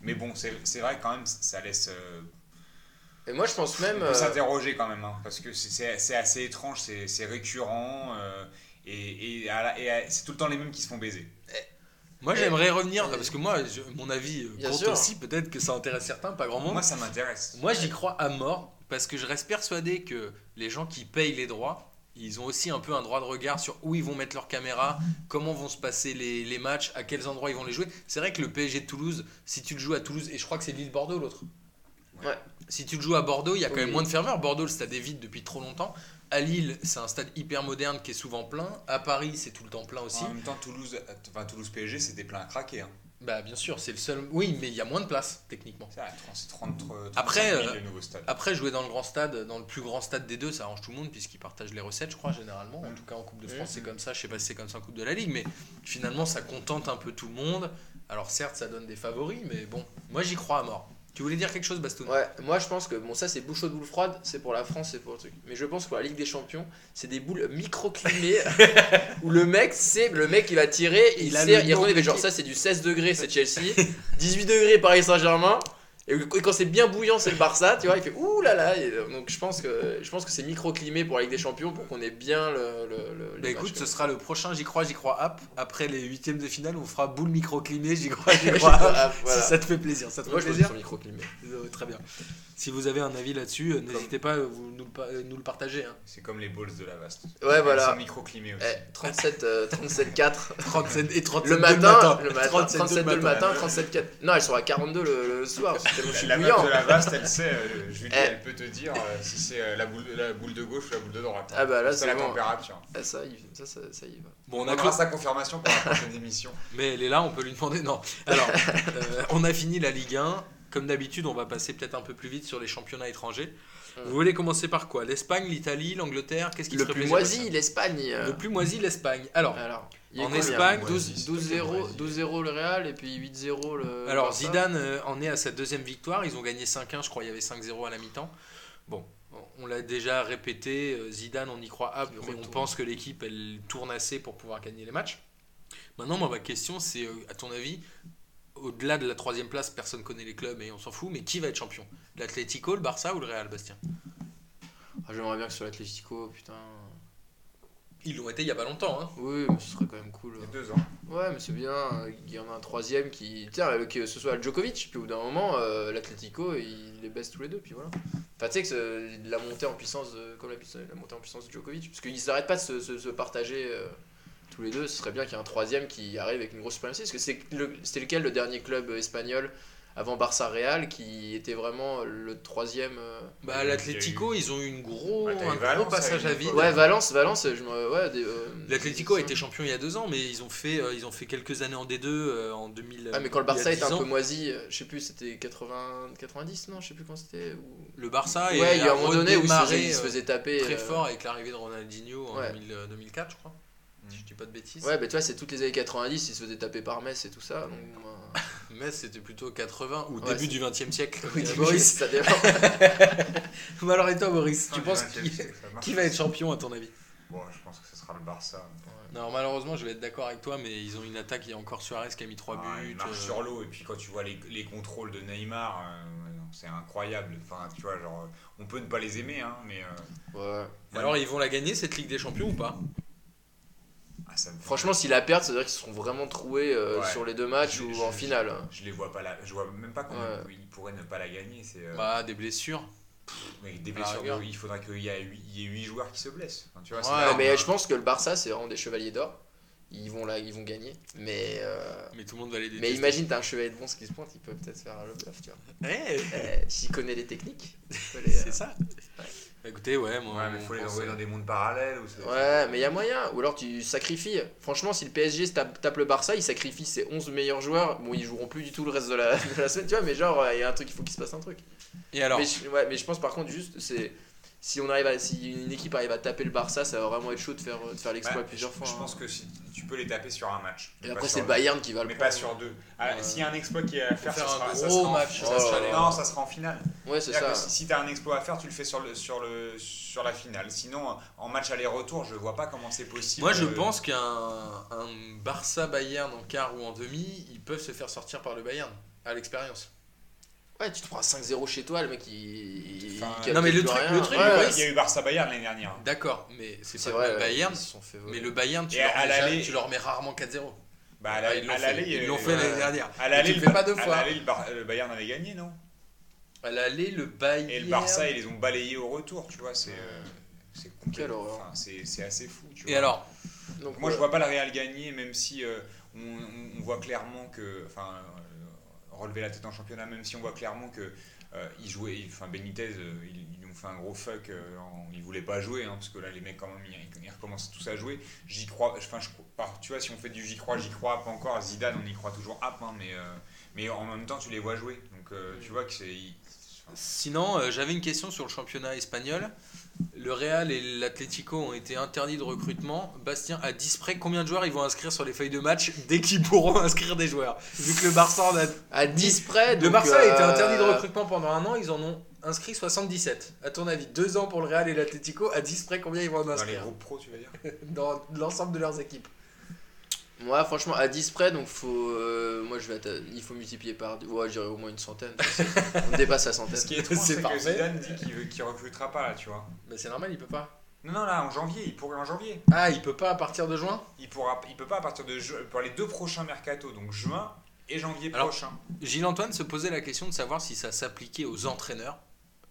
Mais bon, c'est c'est vrai quand même ça laisse Et moi, je pense même. on peut euh, s'interroger quand même, hein, parce que c'est- assez étrange, c'est récurrent, euh, et, c'est tout le temps les mêmes qui se font baiser. Moi Eh, j'aimerais revenir, parce que moi, je- mon avis euh, Bien compte sûr. aussi, peut-être que ça intéresse certains, pas grand monde. Moi, ça m'intéresse. Moi, j'y crois à mort parce que je reste persuadé que les gens qui payent les droits, ils ont aussi un peu un droit de regard sur où ils vont mettre leur caméra, comment vont se passer les, les matchs, à quels endroits ils vont les jouer. C'est vrai que le PSG de Toulouse, si tu le joues à Toulouse, et je crois que c'est Lille-Bordeaux l'autre. Ouais. Si tu le joues à Bordeaux, il y a quand Oui. même moins de ferveur. Bordeaux, le stade est vide depuis trop longtemps. À Lille, c'est un stade hyper moderne qui est souvent plein. À Paris, c'est tout le temps plein aussi. En même temps, Toulouse, enfin, Toulouse PSG, c'était plein à craquer. Hein. Bah bien sûr, c'est le seul. Oui, mais il y a moins de place techniquement. C'est vrai, c'est 30, 30, Après, 35 000 euh. Après, jouer dans le grand stade, dans le plus grand stade des deux, ça arrange tout le monde puisqu'ils partagent les recettes, je crois, généralement. En Mm. tout cas, en Coupe de France, Mm. c'est comme ça. Je sais pas si c'est comme ça en Coupe de la Ligue, mais finalement, ça contente un peu tout le monde. Alors, certes, ça donne des favoris, mais bon, moi, j'y crois à mort. Tu voulais dire quelque chose, Bastoun? Ouais, moi je pense que bon ça c'est boule chaude boule froide, c'est pour la France, c'est pour le truc. Mais je pense que pour la Ligue des Champions, c'est des boules microclimées <laughs> où le mec c'est le mec il va tirer, il, Il le il genre ça c'est du 16 degrés c'est Chelsea, 18 degrés Paris Saint-Germain. Et quand c'est bien bouillant, c'est le Barça, tu vois, il fait ouh là là. Et donc je pense que je pense que c'est microclimé pour la Ligue des Champions pour qu'on ait bien le. le, Bah écoute, ce sera le prochain J'y crois, J'y crois app. Après les huitièmes de finale, on fera boule microclimée, J'y crois, J'y <laughs> crois app. Voilà. Si ça te fait plaisir, ça te Moi fait je plaisir qu'ils sont microclimés. Euh, Très bien. Si vous avez un avis là-dessus, euh, n'hésitez pas à vous, nous, le pa- euh, nous le partager. hein. C'est comme les balls de la vaste. Ouais voilà. C'est microclimé aussi. Eh, 37 euh, 37 4 37 et 37 Le le matin, le matin, 37 37 le matin, 37 4. Non, elles sont à 42 le, le soir, c'est tellement je suis la bouillant. de la vaste, elle sait, euh, Julie, Eh. elle peut te dire euh, si c'est euh, la, boule, la boule de gauche ou la boule de droite. Ah bah là, c'est c'est la bon. température. Ah, ça, il- ça, ça, ça y va. Bon, on On a a clos- sa confirmation pour la prochaine émission. <laughs> Mais elle est là, on peut lui demander. Non. Alors, <laughs> euh, on a fini la Ligue 1. Comme d'habitude, on va passer peut-être un peu plus vite sur les championnats étrangers. Mm. Vous voulez commencer par quoi? L'Espagne, l'Italie, l'Angleterre Qu'est-ce qui Le ferait plus plaisir, moisi, l'Espagne. Euh, Le plus moisi, l'Espagne. Alors, en Espagne, Ouais, 12 si, c'est 12-0 moisi. 12-0 le Real et puis 8-0 le. alors Barça. Zidane euh, en est à sa deuxième victoire. Ils ont gagné 5-1, je crois. Il y avait 5-0 à la mi-temps. Bon, on l'a déjà répété. euh, Zidane, on y croit mais on pense que l'équipe, elle tourne assez pour pouvoir gagner les matchs. Maintenant, moi, ma question, c'est, à ton avis, au-delà de la troisième place, personne connaît les clubs et on s'en fout, mais qui va être champion? L'Atlético, le Barça ou le Real, Bastien? Ah, J'aimerais bien que ce soit l'Atlético, putain. Ils l'ont été il y a pas longtemps. Hein. Oui, mais ce serait quand même cool. Il y a deux ans. Ouais, mais c'est bien. euh, Il y en a un troisième qui. Tiens, que ce soit Djokovic, puis au bout d'un moment, euh, l'Atlético, il les baisse tous les deux, puis voilà. Enfin, tu sais que c'est la montée en puissance, de- comme la, la montée en puissance de Djokovic, parce qu'ils n'arrêtent pas de se, se- se partager euh, tous les deux, ce serait bien qu'il y ait un troisième qui arrive avec une grosse suprématie. Parce que c'est le- c'était lequel le dernier club espagnol avant Barça Real qui était vraiment le troisième euh, Bah, l'Atlético, ils ont eu une gros, Bah, un Valence gros passage à vide. Ouais, Valence, Valence, je me. Ouais, des, euh, L'Atlético a été champion il y a deux ans, mais ils ont fait, euh, ils ont fait quelques années en D2 euh, en 2000. Ah, mais quand le Barça 10 était un ans. peu moisi, euh, je sais plus, c'était 80, 90, non Je sais plus quand c'était. ou- Le Barça Ouais, il y a un moment donné où il se faisait, euh, taper. très euh, fort avec l'arrivée de Ronaldinho en Ouais. 2000, euh, 2004, je crois. Mm. Si je dis pas de bêtises. Ouais, mais tu vois, c'est toutes les années 90, il se faisait taper par Metz et tout ça. Donc, euh, <laughs> Metz, c'était plutôt 80 ou Ouais, début du 20 e siècle. comme oui, Boris, ça dépend. <laughs> Mais alors, et toi, Boris, tu penses qui, 20e qui va être champion à ton avis? Bon, je pense que ce sera le Barça. Non, malheureusement, je vais être d'accord avec toi, mais ils ont une attaque. Il y a encore Suarez qui a mis 3 Ah, buts. il marche euh, sur l'eau et puis quand tu vois les, les contrôles de Neymar, euh, c'est incroyable. Enfin, tu vois, genre, on peut ne pas les aimer, hein, mais euh, Ouais. Alors, ils vont la gagner cette Ligue des Champions ou pas? Ça me fait- Franchement, s'ils la perdent, ça veut dire qu'ils seront vraiment troués euh, Ouais. sur les deux matchs Je- ou je- en finale. Je les vois pas là. Je vois même pas comment Ouais. ils pourraient ne pas la gagner. C'est euh, Bah, des blessures. mais des à la blessures. rigueur. de- il faudrait qu'il y ait 8 joueurs qui se blessent. Enfin, tu vois, c'est Ouais, Ouais, là, mais je pense que le Barça, c'est vraiment des chevaliers d'or. Ils vont là, ils vont gagner. Mais, euh, Mais tout le monde va les détester. mais imagine, t'as un chevalier de bronze qui se pointe, il peut peut-être faire le bluff, tu vois. Eh, S'il connaît les techniques. il peut <laughs> les, c'est euh, ça. Bah, écoutez, ouais, moi. Ouais, mais faut les envoyer dans des mondes parallèles. Ou Ouais, mais il y a moyen. Ou alors tu sacrifies. Franchement, si le PSG tape, tape le Barça, il sacrifie ses 11 meilleurs joueurs. Bon, ils joueront plus du tout le reste de la, <laughs> de la semaine, tu vois, mais genre, il y a un truc, il faut qu'il se passe un truc. Et alors Mais je, ouais, mais je pense par contre, juste, c'est. Si, on arrive à, si une équipe arrive à taper le Barça, ça va vraiment être chaud de faire, de faire l'exploit plusieurs je, fois. je hein. pense que si, tu peux les taper sur un match. Et mais après, c'est le. Bayern qui va le Mais prendre. pas sur deux. Ah, Ouais. S'il y a un exploit qui est à faire, faire ça un sera, ça gros sera en- match, ça sera Non, ça sera en finale. Ouais, c'est ça. si, si tu as un exploit à faire, tu le fais sur, le, sur, le, sur la finale. Sinon, en match aller-retour, je vois pas comment c'est possible. Moi, je Euh, pense qu'un un Barça-Bayern en quart ou en demi, ils peuvent se faire sortir par le Bayern, à l'expérience. Ouais, tu te prends un 5-0 chez toi, le mec, il. Enfin, il non, mais le truc- rien. le truc, Il y a eu- Ouais, il y a eu Barça-Bayern l'année dernière. D'accord, mais c'est pas vrai, le Bayern. ils se sont fait. Mais le Bayern, tu, Et leur à mets l'aller- jamais- tu leur mets rarement 4-0. Bah, à la- ils l'ont à fait, ouais. l'année dernière. À l'aller, tu le le fais Ba- pas deux à fois. l'aller, le, Bayern avait gagné, non? À l'aller, le Bayern. Et le Barça, ils les ont balayés au retour, tu vois. C'est euh, complètement- enfin, c'est c'est assez fou. Tu Et vois. alors? Donc, Moi, je vois pas le Real gagner, même si euh, on, voit clairement que. Enfin, euh, relever la tête en championnat, même si on voit clairement que. euh, ils jouaient, ils- enfin Benitez, euh, ils, ont fait un gros fuck, euh, en- voulaient pas jouer, hein, parce que là les mecs quand même ils, recommencent tous à jouer. J'y crois, enfin je par- tu vois si on fait du j'y crois, j'y crois pas encore. Zidane on y croit toujours up, hein, mais euh, mais en même temps tu les vois jouer, donc euh, tu vois que c'est. Sinon, euh, j'avais une question sur le championnat espagnol. Le Real et l'Atlético ont été interdits de recrutement. Bastien, à 10 près, combien de joueurs ils vont inscrire sur les feuilles de match dès qu'ils pourront <laughs> inscrire des joueurs Vu que le Barça en a À 10 près. Le Barça a été euh, interdit de recrutement pendant un an, ils en ont inscrit 77. À ton avis, deux ans pour le Real et l'Atlético, à 10 près, combien ils vont en dans les inscrire groupes pro, tu vas dire <laughs> dans l'ensemble de leurs équipes Moi, franchement, à 10 près, donc faut. euh, moi, je vais il faut multiplier par. Ouais, je dirais au moins une centaine. <laughs> On dépasse la centaine. Ce qui est étrange, C'est que. Zidane dit qu'il qu'il recrutera pas là, tu vois. Mais c'est normal, il peut pas. Non, non, là en janvier, il pourrait en janvier. Ah, il peut pas à partir de juin? Il pourra, il peut pas à partir de ju- pour les deux prochains mercato, donc juin et janvier Alors, prochain. Gilles-Antoine se posait la question de savoir si ça s'appliquait aux entraîneurs.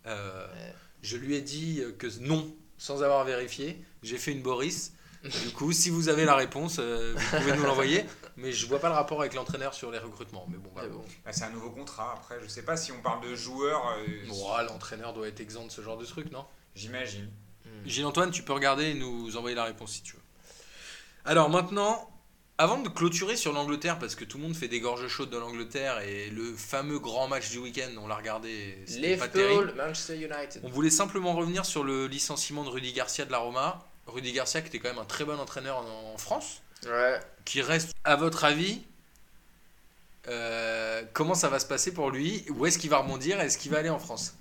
Euh, Ouais. Je lui ai dit que non, sans avoir vérifié. J'ai fait une Boris. Du coup, si vous avez la réponse, euh, vous pouvez nous l'envoyer. Mais je vois pas le rapport avec l'entraîneur sur les recrutements. Mais bon, voilà. bon. Bah, c'est un nouveau contrat. Après, je sais pas si on parle de joueurs, euh, Bon, ah, l'entraîneur doit être exempt de ce genre de truc, non? J'imagine. Hmm. Gilles-Antoine, tu peux regarder et nous envoyer la réponse si tu veux. Alors maintenant, avant de clôturer sur l'Angleterre, parce que tout le monde fait des gorges chaudes de l'Angleterre et le fameux grand match du week-end, on l'a regardé, c'était pas terrible. Liverpool, Manchester United. On voulait simplement revenir sur le licenciement de Rudy Garcia de la Roma. Rudy Garcia qui était quand même un très bon entraîneur en, en France, Ouais. qui reste, à votre avis, euh, comment ça va se passer pour lui? Où est-ce qu'il va rebondir? Est-ce qu'il va aller en France?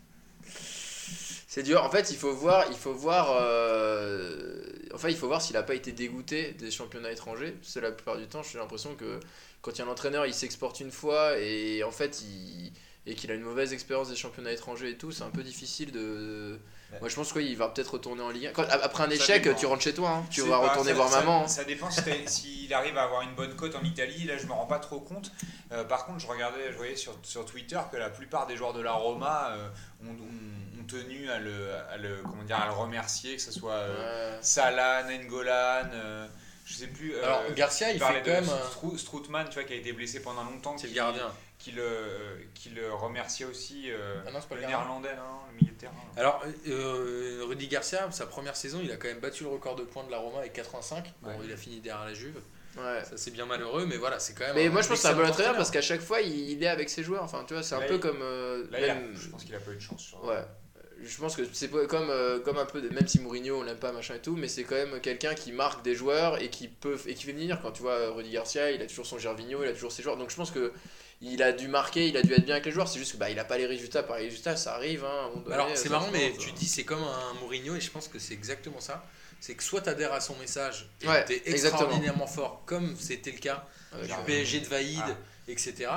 C'est dur. En fait, il faut voir, il faut voir, euh, enfin, il faut voir s'il a pas été dégoûté des championnats étrangers. Que la plupart du temps, j'ai l'impression que quand il y a un entraîneur, il s'exporte une fois et en fait, il et qu'il a une mauvaise expérience des championnats étrangers et tout, c'est un peu difficile de. Ouais. Moi, je pense qu'il va peut-être retourner en Ligue 1. Quand- après un Ça échec, tu rentres chez toi. hein. Tu vas pas- retourner ça- voir ça- maman. hein. Ça dépend s'il arrive à avoir une bonne cote en Italie. Là, je me rends pas trop compte. Euh, par contre, je regardais, je voyais sur, sur Twitter que la plupart des joueurs de la Roma euh, ont, ont- ont tenu à le, à le, comment dire, à le remercier, que ce soit euh. Salah, Nengolan, euh, je sais plus. euh, Alors, Garcia, il parlait fait quand même. un- Strou- Strootman, tu vois, qui a été blessé pendant longtemps. C'est le gardien. Qui le, qui le remerciait aussi. euh, Ah non, c'est pas le néerlandais, hein, le milieu de terrain. Alors, euh, Rudy Garcia, sa première saison, il a quand même battu le record de points de la Roma avec 85. Bon, Ouais. il a fini derrière la Juve. Ouais. Ça, c'est bien malheureux, mais voilà, c'est quand même. Mais moi je pense que c'est un bon entraîneur parce qu'à chaque fois il, il est avec ses joueurs. Enfin tu vois, c'est un Là, peu il- comme. euh, Là, il a- même- je pense qu'il a pas eu de chance sur. Ouais. Je pense que c'est comme, euh, comme un peu, de- même si Mourinho on l'aime pas machin et tout, mais c'est quand même quelqu'un qui marque des joueurs et qui peut et qui fait venir. Quand tu vois Rudy Garcia, il a toujours son Gervinho, il a toujours ses joueurs. Donc je pense que il a dû marquer, il a dû être bien avec les joueurs. C'est juste que bah il a pas les résultats. Par les résultats, ça arrive. Hein, Alors, c'est marrant, mais tu hein. dis c'est comme un Mourinho, et je pense que c'est exactement ça. C'est que soit tu adhères à son message et Ouais, t'es exactement. extraordinairement fort, comme c'était le cas du euh, PSG de Vaïd, Ah. etc.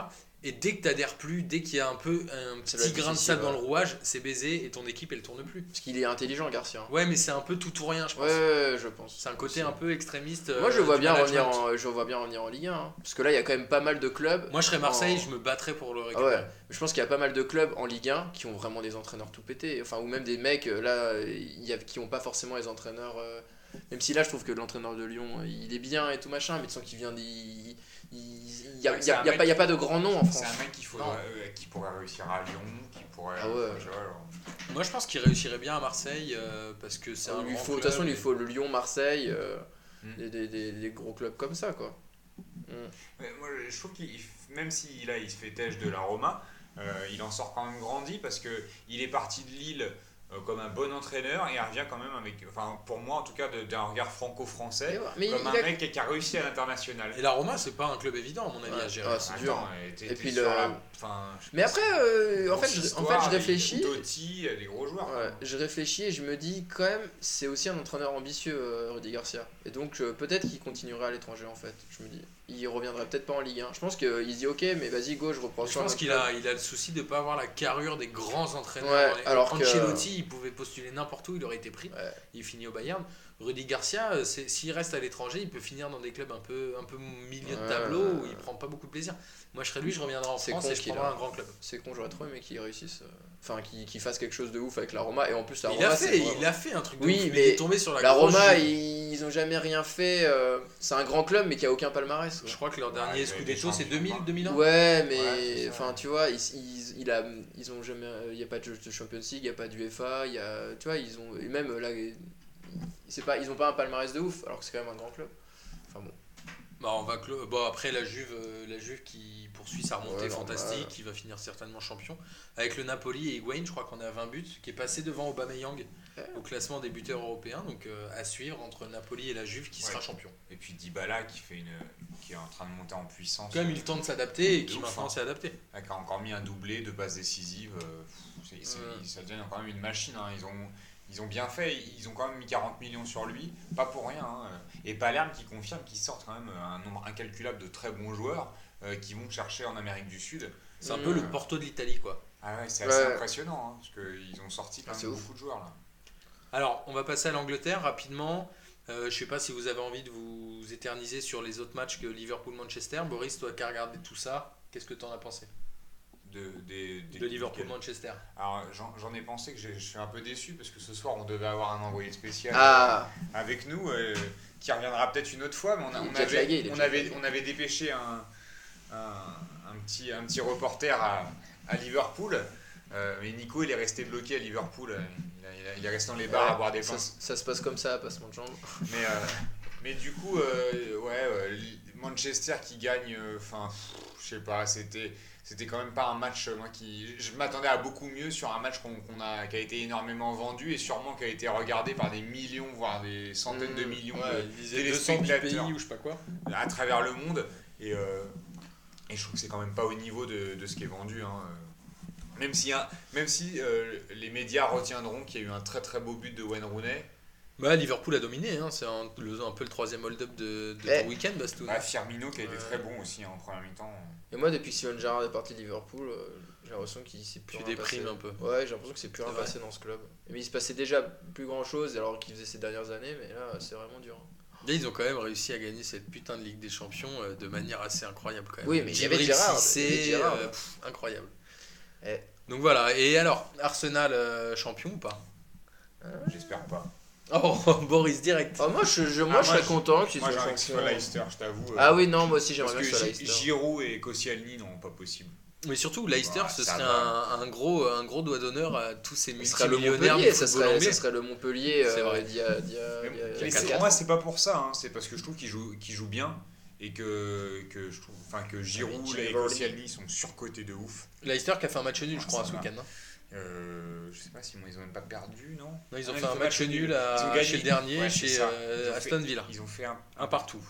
Et dès que t'adhères plus, dès qu'il y a un peu un petit grain de sable dans le rouage, c'est baisé et ton équipe elle tourne plus. Parce qu'il est intelligent, Garcia. hein. Ouais, mais c'est un peu tout ou rien, je pense. Ouais, ouais, ouais, je pense. C'est un côté un peu extrémiste. Moi, je euh, vois bien revenir en, je vois bien revenir en Ligue 1. hein. Parce que là, il y a quand même pas mal de clubs. Moi, je serais Marseille, en- je me battrais pour le Ah récupérer. ouais, je pense qu'il y a pas mal de clubs en Ligue 1 qui ont vraiment des entraîneurs tout pétés. Enfin, ou même des mecs euh, là il y a, qui ont pas forcément les entraîneurs. euh, Même si là, je trouve que l'entraîneur de Lyon, il est bien et tout machin, mais tu sens qu'il vient des. Il n'y a, c'est y a- y pas, il y a qui- pas de grand nom en C'est France. un mec qui, faudrait, euh, qui pourrait réussir à Lyon, qui pourrait. Ah ouais. je alors. Moi, je pense qu'il réussirait bien à Marseille euh, parce que c'est un Il lui grand faut, de toute façon, il faut le Lyon, Marseille, euh, Hmm. des, des, des- des gros clubs comme ça, quoi. Mais moi, je trouve qu'il, même si là, il se fait têche de la Roma, euh, il en sort quand même grandi parce que il est parti de Lille euh, comme un bon entraîneur et il revient quand même avec, enfin pour moi en tout cas, d'un regard franco-français, comme il un a- mec qui a réussi à l'international. Et la Roma, c'est pas un club évident, à mon avis, Ouais. à gérer. Ah, c'est dur. et puis le- la- enfin, Mais après, euh, en, fait, je, en fait, je réfléchis. Totti, des gros joueurs. Ouais, je réfléchis et je me dis quand même, c'est aussi un entraîneur ambitieux, euh, Rudy Garcia. Et donc euh, peut-être qu'il continuerait à l'étranger en fait. Je me dis, il reviendrait peut-être pas en Ligue 1. Je pense qu'il se dit ok, mais vas-y go, je reprends Je pense qu'il a, il a le souci de pas avoir la carrure des grands entraîneurs. Ouais, alors que- Ancelotti, il pouvait postuler n'importe où, il aurait été pris. Ouais. Il finit au Bayern. Rudy Garcia, euh, c'est- s'il reste à l'étranger, il peut finir dans des clubs un peu, un peu milieu de tableau où il prend pas beaucoup de plaisir. Moi, je serais lui, je reviendrai en France et je prendrais un grand club. C'est con, j'aurais trop aimé qu'il réussisse. Euh, Enfin, qu'il qu'il fasse quelque chose de ouf avec la Roma. Et en plus, la il Roma, a c'est fait, vraiment- il a fait un truc de Oui, ouf, mais il est tombé sur la, La grosse Roma, ils, ont jamais rien fait. euh, c'est un grand club, mais qui a aucun palmarès. quoi. Je crois que leur Ouais, dernier été Scudetto, c'est champions, 2000, quoi. 2001 Ouais, mais Ouais, enfin, tu vois, ils, ils, a, ils ont jamais, il y a pas de de Champions League, il y a pas d'UEFA, il y a, tu vois, ils ont, et même là, ils- c'est pas, ils ont pas un palmarès de ouf, alors que c'est quand même un grand club. Enfin bon. Bah, on va bon, après la Juve, euh, la Juve qui poursuit sa remontée Ouais, fantastique, qui va finir certainement champion. Avec le Napoli et Higuain, je crois qu'on est à 20 buts, qui est passé devant Aubameyang Ouais. au classement des buteurs européens. Donc euh, à suivre entre Napoli et la Juve qui Ouais. sera champion. Et puis Dybala qui fait une, qui est en train de monter en puissance. Quand même, il tente de s'adapter et qui maintenant hein. s'est adapté. qui a encore mis un doublé de passes décisives. euh. Ça devient quand même une machine. hein. Ils, ont, ils ont bien fait. Ils ont quand même mis 40 millions sur lui. Pas pour rien. hein. Et Palerme qui confirme qu'ils sortent quand même un nombre incalculable de très bons joueurs euh, qui vont chercher en Amérique du Sud. C'est un peu le Porto de l'Italie, quoi. Ah ouais, c'est assez Ouais. impressionnant. hein, parce qu'ils ont sorti quand Ah, même ouf. beaucoup de joueurs là. Alors, on va passer à l'Angleterre rapidement. Euh, je sais pas si vous avez envie de vous éterniser sur les autres matchs que Liverpool-Manchester. Boris, toi qui as regardé tout ça, qu'est-ce que tu en as pensé? De, des- des- de lesquels Liverpool-Manchester Alors j'en ai pensé que je suis un peu déçu parce que ce soir on devait avoir un envoyé spécial. Ah, avec nous, euh, qui reviendra peut-être une autre fois, mais on, a- avait, on, avait, on avait dépêché un, un, un petit, un petit reporter à, à Liverpool, euh, mais Nico il est resté bloqué à Liverpool, euh, il, a- il a- il est resté dans les bars à boire des pains. ça se passe comme ça, passement de jambes. <laughs> Mais, euh, mais du coup, euh, ouais, euh, Manchester qui gagne, euh, enfin, je sais pas, c'était. C'était quand même pas un match, euh, moi qui. Je m'attendais à beaucoup mieux sur un match qu'on a, qui a été énormément vendu et sûrement qui a été regardé par des millions, voire des centaines de Mmh. millions Ouais, de, il disait 210 téléspectateurs. ou je sais pas quoi. à travers le monde. Et, euh, et je trouve que c'est quand même pas au niveau de, de ce qui est vendu. hein. Même si, hein, même si euh, les médias retiendront qu'il y a eu un très très beau but de Wayne Rooney, Bah, Liverpool a dominé, hein. c'est un, le- un peu le troisième hold-up de, de Eh. ton week-end, bah, Firmino qui a été Ouais. très bon aussi hein, en première mi-temps. Et moi, depuis que Steven Gerrard est parti de Liverpool, euh, j'ai l'impression qu'il s'est plus Tu rien déprimes passé. un peu. Ouais, j'ai l'impression que c'est plus C'est rien passé dans ce club. Mais il se passait déjà plus grand chose alors qu'il faisait ces dernières années, mais là, c'est vraiment dur. Là, ils ont quand même réussi à gagner cette putain de Ligue des Champions euh, de manière assez incroyable quand même. Oui, mais y avait Gérard. euh, incroyable. Eh. Donc voilà, et alors, Arsenal euh, champion ou pas? J'espère pas. Oh, <laughs> Boris direct. Oh, moi, je, je- moi, Ah, je moi, serais je- content qu'ils Moi soient que ce soit Leicester, je t'avoue. euh, Ah oui, non, moi aussi, j'aimerais que que ce soit Gi- Leicester. Giroud et Koscielny, non, pas possible. Mais surtout, Leicester, Bah, ce serait un, un gros, un gros doigt d'honneur à tous ces Ce serait le multimillionnaires football serait, ça serait le Montpellier C'est euh, vrai. d'il y a, d'il y a- Mais, y a- moi, c'est pas pour ça, hein, c'est parce que je trouve qu'ils jouent, qu'ils jouent bien et que, que je trouve, enfin que Giroud Jimmy et. Koscielny sont surcotés de ouf. Leicester qui a fait un match nul, je Ah, crois, ça ce week-end. hein. Euh, je sais pas si ils ont même pas perdu, non Non, ils ont Ah, fait un match nul à- Ils ont gagné. chez le dernier, Ouais, chez euh, Aston Villa. Ils ont fait un, Un partout.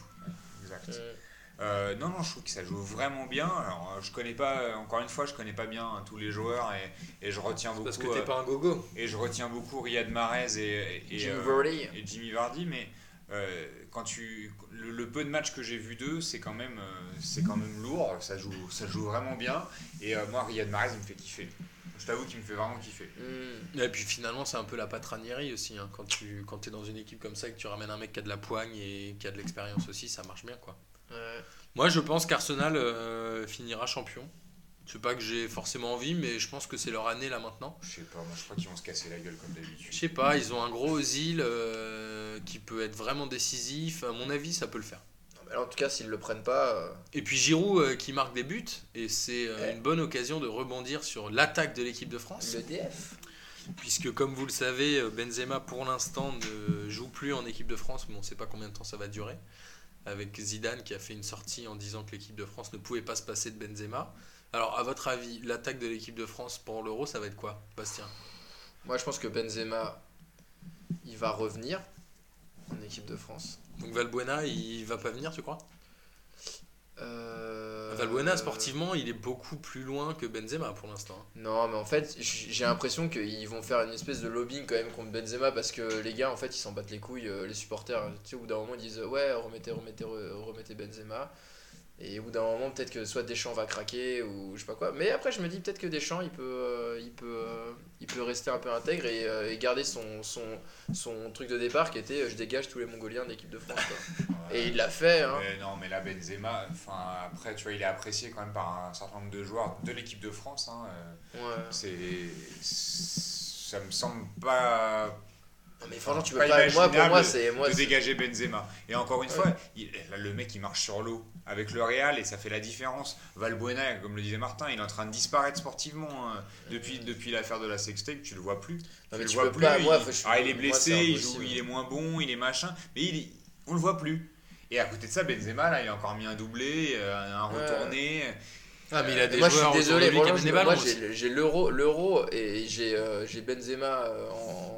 Exact. Euh, Euh, non, non, je trouve que ça joue vraiment bien. Alors, je connais pas, encore une fois, je connais pas bien hein, tous les joueurs et, et je retiens beaucoup. Parce que euh, t'es pas un gogo. et je retiens beaucoup Riyad Mahrez et, et, Jimmy euh, Vardy. et Jimmy Vardy, mais euh, quand tu le, le peu de matchs que j'ai vu d'eux, c'est quand même euh, c'est quand même lourd. Ça joue ça joue vraiment bien. Et euh, moi, Riyad Mahrez, il me fait kiffer. Je t'avoue qu'il me fait vraiment kiffer. hmm. Et puis finalement, c'est un peu la patranierie aussi. hein. Quand tu quand es dans une équipe comme ça et que tu ramènes un mec qui a de la poigne et qui a de l'expérience aussi, ça marche bien. quoi. Ouais. Moi, je pense qu'Arsenal euh, finira champion. C'est pas que j'ai forcément envie, mais je pense que c'est leur année là maintenant. Je sais pas, moi je crois qu'ils vont se casser la gueule comme Je d'habitude. sais pas, ils ont un gros Ozil euh, qui peut être vraiment décisif. À mon avis, ça peut le faire. En tout cas, s'ils le prennent pas, euh, Et puis Giroud euh, qui marque des buts, et c'est euh, Ouais. une bonne occasion de rebondir sur l'attaque de l'équipe de France. le DF. Puisque comme vous le savez, euh, Benzema pour l'instant ne joue plus en équipe de France, mais on ne sait pas combien de temps ça va durer. Avec Zidane qui a fait une sortie en disant que l'équipe de France ne pouvait pas se passer de Benzema. Alors à votre avis, l'attaque de l'équipe de France pour l'Euro, ça va être quoi, Bastien? Moi, je pense que Benzema, il va revenir en équipe de France. Donc Valbuena, il va pas venir, tu crois? Euh, Valbuena, sportivement, il est beaucoup plus loin que Benzema pour l'instant. Non, mais en fait, j'ai l'impression qu'ils vont faire une espèce de lobbying quand même contre Benzema parce que les gars, en fait, ils s'en battent les couilles. euh, Les supporters, tu sais, au bout d'un moment, ils disent Ouais, remettez, remettez, re- remettez Benzema. Et au bout d'un moment, peut-être que soit Deschamps va craquer ou je sais pas quoi. Mais après, je me dis peut-être que Deschamps, il peut, euh, il, peut, euh, il peut rester un peu intègre et, euh, et garder son, son, son truc de départ qui était Je dégage tous les Mongoliens de l'équipe de France. quoi. Et il l'a fait. Hein. Mais non, mais là, Benzema, enfin, après, tu vois, il est apprécié quand même par un certain nombre de joueurs de l'équipe de France. hein, Ouais. c'est, ça me semble pas Non, mais franchement, tu peux Pas pas. Moi, pour moi, c'est. Moi, de dégager Benzema. Et encore une Ouais. fois, il- là, le mec il marche sur l'eau avec le Real et ça fait la différence. Valbuena, comme le disait Martin, il est en train de disparaître sportivement hein. depuis, depuis l'affaire de la sextape. Tu le vois plus. Non, tu mais le tu vois peux plus. pas, moi, il, je- ah, il est moi, blessé, il, joue, il est moins bon, il est machin, mais il, on le voit plus. Et à côté de ça, Benzema, là, il a encore mis un doublé, euh, un Ouais. retourné. Ah, mais il a des moi, je suis désolé, moi, j'ai l'euro, l'euro et j'ai euh, Benzema euh, en,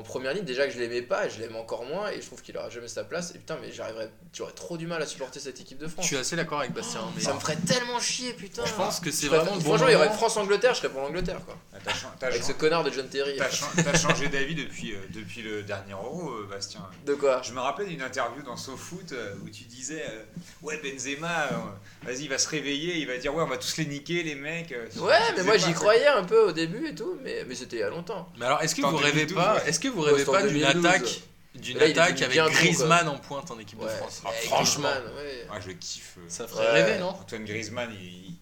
en première ligne. Déjà que je l'aimais pas, et je l'aime encore moins et je trouve qu'il aura jamais sa place. Et putain, mais j'arriverais, j'aurais trop du mal à supporter cette équipe de Je France. suis assez d'accord avec Bastien. mais Ça me ferait tellement chier, putain. Je pense que c'est Je vraiment bon Franchement, il y aurait. France-Angleterre, je serais pour l'Angleterre, quoi. Chan- Avec ce connard de John Terry. t'as chan- t'as changé d'avis depuis, euh, depuis le dernier Euro, euh, Bastien. De quoi Je me rappelle d'une interview dans SoFoot euh, où tu disais euh, Ouais, Benzema, euh, vas-y, il va se réveiller, il va dire Ouais, on va tous les niquer, les mecs. euh, Ouais, mais moi j'y croyais un peu au début et tout, mais, mais c'était il y a longtemps. Mais alors, est-ce que vous rêvez 2012, pas ouais. Est-ce que vous rêvez pas d'une 2012. attaque, d'une est attaque avec Griezmann en pointe en équipe de. France? Ah, Franchement, ouais. Ah, je kiffe. ça ferait Ouais. rêver, non? Antoine Griezmann, il est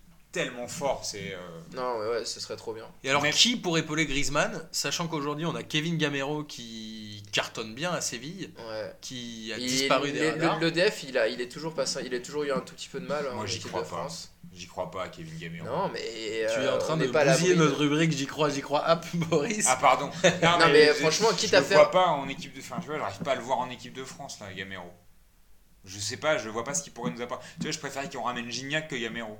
tellement fort, c'est. euh, Non, mais ouais, ce serait trop bien. Et alors, Mais- qui pour épauler Griezmann, sachant qu'aujourd'hui on a Kevin Gamero qui cartonne bien à Séville, Ouais. qui a Il- disparu des le, radars. le, le DF, il a, il est toujours passé, il a toujours eu un tout petit peu de mal Moi, en j'y crois de pas. France. J'y crois pas à Kevin Gamero. Non, mais Tu es euh, en train de bousiller de- notre rubrique J'y crois, j'y crois, hop, <laughs> Boris. Ah, pardon. <laughs> Non, mais je- franchement, quitte je à le faire- vois pas en équipe de. Enfin, tu vois, j'arrive pas à le voir en équipe de France, là, Gamero. Je sais pas, je vois pas ce qu'il pourrait nous apporter. Tu vois, je préfère qu'on ramène Gignac que Gamero.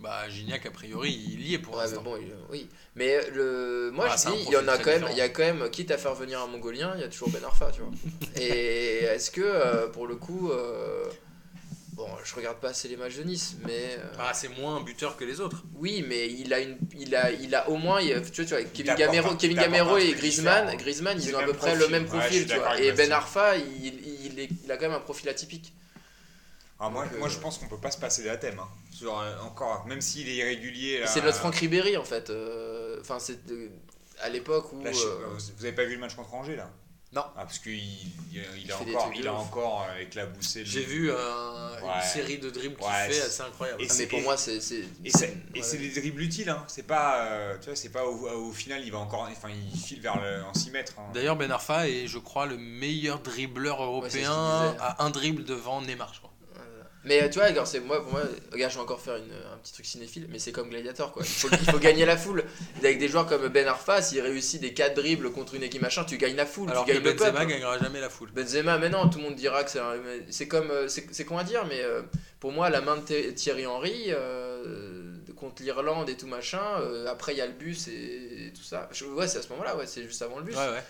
Bah, Gignac, a priori, il y est pour Ouais, mais l'instant. bon, il- oui. Mais le, moi, Ah, je dis, il y en a quand même, il y a quand même, quitte à faire venir un Mongolien, il y a toujours Ben Arfa, tu vois. <laughs> Et est-ce que, euh, pour le coup, euh, bon, je regarde pas assez les matchs de Nice, mais euh, Ah, c'est moins un buteur que les autres. oui, mais il a une, il a, il a au moins, il- tu vois, tu vois, Kevin Gamero, Kevin Gamero et Griezmann. Griezmann, ils ont à peu près le même profil, tu vois. Et Ben. Arfa, il, il, est- il a quand même un profil atypique. Alors moi, euh, je pense qu'on peut pas se passer d'Athème. Hein. Sur, euh, encore, même s'il est irrégulier. C'est notre Franck Ribéry en fait. euh, Enfin, c'est à l'époque où. là, euh, Vous avez pas vu le match contre Angers là? Non. Ah, parce qu'il il, il Il a encore, il a encore euh, éclaboussé. le- J'ai vu un- Ouais. une série de dribbles qu'il Ouais, fait c'est- assez incroyable. et Ah, mais c'est- pour moi, c'est. Et c'est ouais. des dribbles utiles, hein. c'est pas, euh, tu vois, c'est pas au, au final il va encore, enfin il file vers le, en 6 mètres. hein. D'ailleurs, Ben Arfa est, je crois, le meilleur dribbleur européen à un dribble devant Neymar, je crois. Mais euh, tu vois, regarde, c'est moi, pour moi, regarde, je vais encore faire une, un petit truc cinéphile, mais c'est comme Gladiator quoi. Il faut, il faut gagner la foule. Avec des joueurs comme Ben Arfa, s'il réussit des 4 dribbles contre une équipe machin, tu gagnes la foule, Alors tu que gagnes le Benzema peuple. gagnera jamais la foule. Benzema, mais non, tout le monde dira que c'est c'est comme euh, c'est con à dire, mais euh, pour moi, la main de Thierry Henry euh, contre l'Irlande et tout machin. euh, après, il y a le bus et, et tout ça. Je- ouais, c'est à ce moment-là, ouais, c'est juste avant le bus. Ouais, ouais.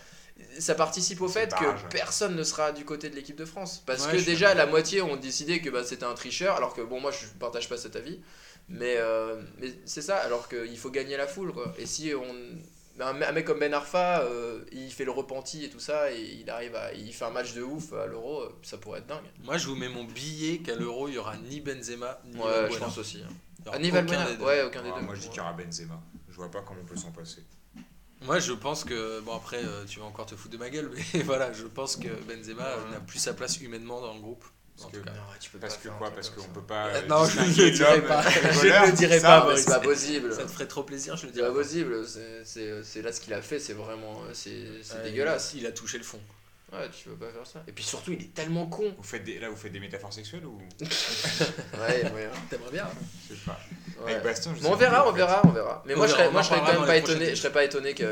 Ça participe au fait barrage, que ouais. personne ne sera du côté de l'équipe de France. Parce Ouais, que déjà, la moitié ont décidé que bah, c'était un tricheur, alors que bon, moi je partage pas cet avis. Mais, euh, mais c'est ça, alors qu'il faut gagner la foule. Quoi. Et si on. Un me- un mec comme Ben Arfa, euh, il fait le repenti et tout ça, et il arrive à. Il fait un match de ouf à l'Euro, euh, ça pourrait être dingue. Moi, je vous mets mon billet qu'à l'Euro, il y aura ni Benzema, ni Ouais, Valbuena. je pense aussi. hein. Ah, ni aucun Valbuena, des deux. ouais, aucun des deux. moi je dis qu'il y aura Benzema. Je vois pas comment on peut s'en passer. Moi, je pense que. Bon, après, euh, tu vas encore te foutre de ma gueule, <laughs> mais voilà, je pense que Benzema Ouais. n'a plus sa place humainement dans le groupe. Parce en que- tout cas. Non, tu peux Parce pas que quoi Parce qu'on peut pas. Euh, non, je distinguer <laughs> le dirai pas. Je voleur, le dirai c'est pas, ça Boris. C'est pas possible. Ça te ferait trop plaisir, je le C'est dirais. pas possible. C'est- C'est c'est là ce qu'il a fait, c'est vraiment. C'est c'est Ouais, dégueulasse. Il a touché le fond. Ouais, tu veux pas faire ça? Et puis surtout, il est tellement con. Vous faites des, là, vous faites des métaphores sexuelles ou? <laughs> Ouais, ouais. T'aimerais bien Je sais pas. ouais. Avec Bastien, je sais on verra, en on fait. verra, on verra. Mais On moi, je serais, moi, je serais quand même pas étonné. Je serais pas étonné qu'il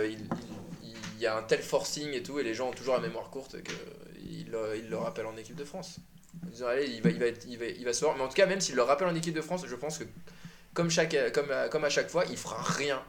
il, il y a un tel forcing et tout, et les gens ont toujours la mémoire courte que il, le- rappelle en équipe de France. En disant, allez, il va, il va, il va, il va se voir. Mais en tout cas, même s'il le rappelle en équipe de France, je pense que comme, chaque, comme, à- comme à chaque fois, il fera rien.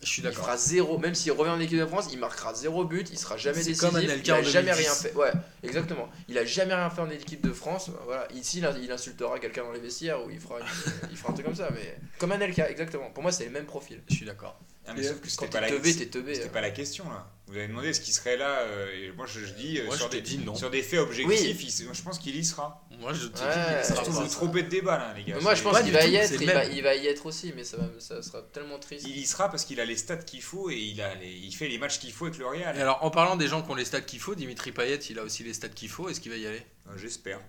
Je suis Il d'accord. fera zéro. Même s'il revient en équipe de France, il marquera zéro but, il sera jamais décisif. comme il a jamais 2010. rien fait. Ouais, exactement. Il a jamais rien fait en équipe de France. Voilà. Ici, il, il insultera quelqu'un dans les vestiaires ou il fera, une- il fera un truc comme ça. Mais comme Anelka, exactement. Pour moi, c'est le même profil. Je suis d'accord. Ah, mais sauf que c'était pas, t'es la... teubé, t'es teubé. c'était pas la question là. Vous avez demandé est-ce qu'il serait là euh, et Moi je, je dis euh, Moi, sur, je des, dis non. sur des faits objectifs, il se- je pense qu'il y sera. Moi, je te dis Ouais, qu'il pas. vous trompez de débat là, les gars. Mais moi, je pense qu'il va y être. Il va, même. il va y être aussi, mais ça, va, ça sera tellement triste. Il y sera parce qu'il a les stats qu'il faut et il, a les- il fait les matchs qu'il faut avec le Real. Et alors, en parlant des gens qui ont les stats qu'il faut, Dimitri Payet, il a aussi les stats qu'il faut. Est-ce qu'il va y aller? Euh, J'espère.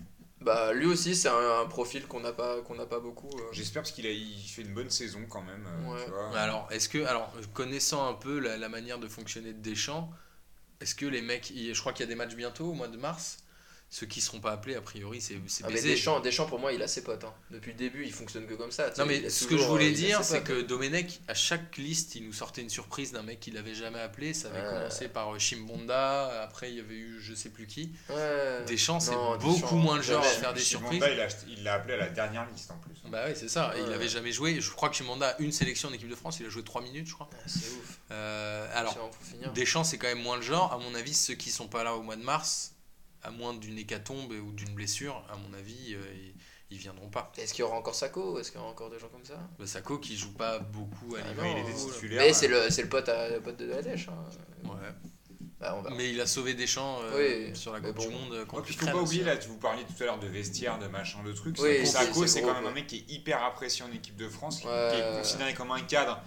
Bah, lui aussi, c'est un, un profil qu'on n'a pas, qu'on n'a pas beaucoup. euh. J'espère parce qu'il a il fait une bonne saison quand même. euh, Ouais. tu vois. Mais Alors, est-ce que, alors, connaissant un peu la, la manière de fonctionner de Deschamps, est-ce que les mecs, il- je crois qu'il y a des matchs bientôt au mois de mars, ceux qui seront pas appelés, a priori, c'est c'est Ah, mais baisé. Deschamps, Deschamps, pour moi, il a ses potes. hein. Depuis le début, il fonctionne que comme ça. tu Non sais, mais a ce que toujours, je voulais euh, dire, c'est que Domenech, à chaque liste, il nous sortait une surprise d'un mec qu'il avait jamais appelé. Ça avait Ouais. commencé par euh, Chimbonda, après il y avait eu je sais plus qui. Ouais. Deschamps, c'est beaucoup Deschamps, moins le genre à faire des surprises. il a- il l'a appelé à la dernière liste en plus. Bah ouais, c'est ça. Et il Ouais. avait jamais joué. Je crois que Chimbonda a une sélection en équipe de France, il a joué 3 minutes, je crois. Ah, C'est ouf. Euh, alors. Deschamps, c'est quand même moins le genre. À mon avis, ceux qui sont pas là au mois de mars, à moins d'une hécatombe ou d'une blessure, à mon avis, euh, ils, ils viendront pas. Est-ce qu'il y aura encore Sako Est-ce qu'il y aura encore des gens comme ça? Le Sako qui joue pas beaucoup à Ah il était euh, titulaire. Mais c'est le, c'est le pote, à, le pote de la dèche. hein. Ouais. Bah, on. Mais il a sauvé Deschamps euh, Oui, sur la Coupe bon. du Monde euh, Ouais, contre puis faut pas oublier, aussi. là, vous parliez tout à l'heure de vestiaire, de machin, de trucs. Oui, Sako, c'est- quand même un mec qui est hyper apprécié en équipe de France, qui, Ouais. qui est considéré comme un cadre,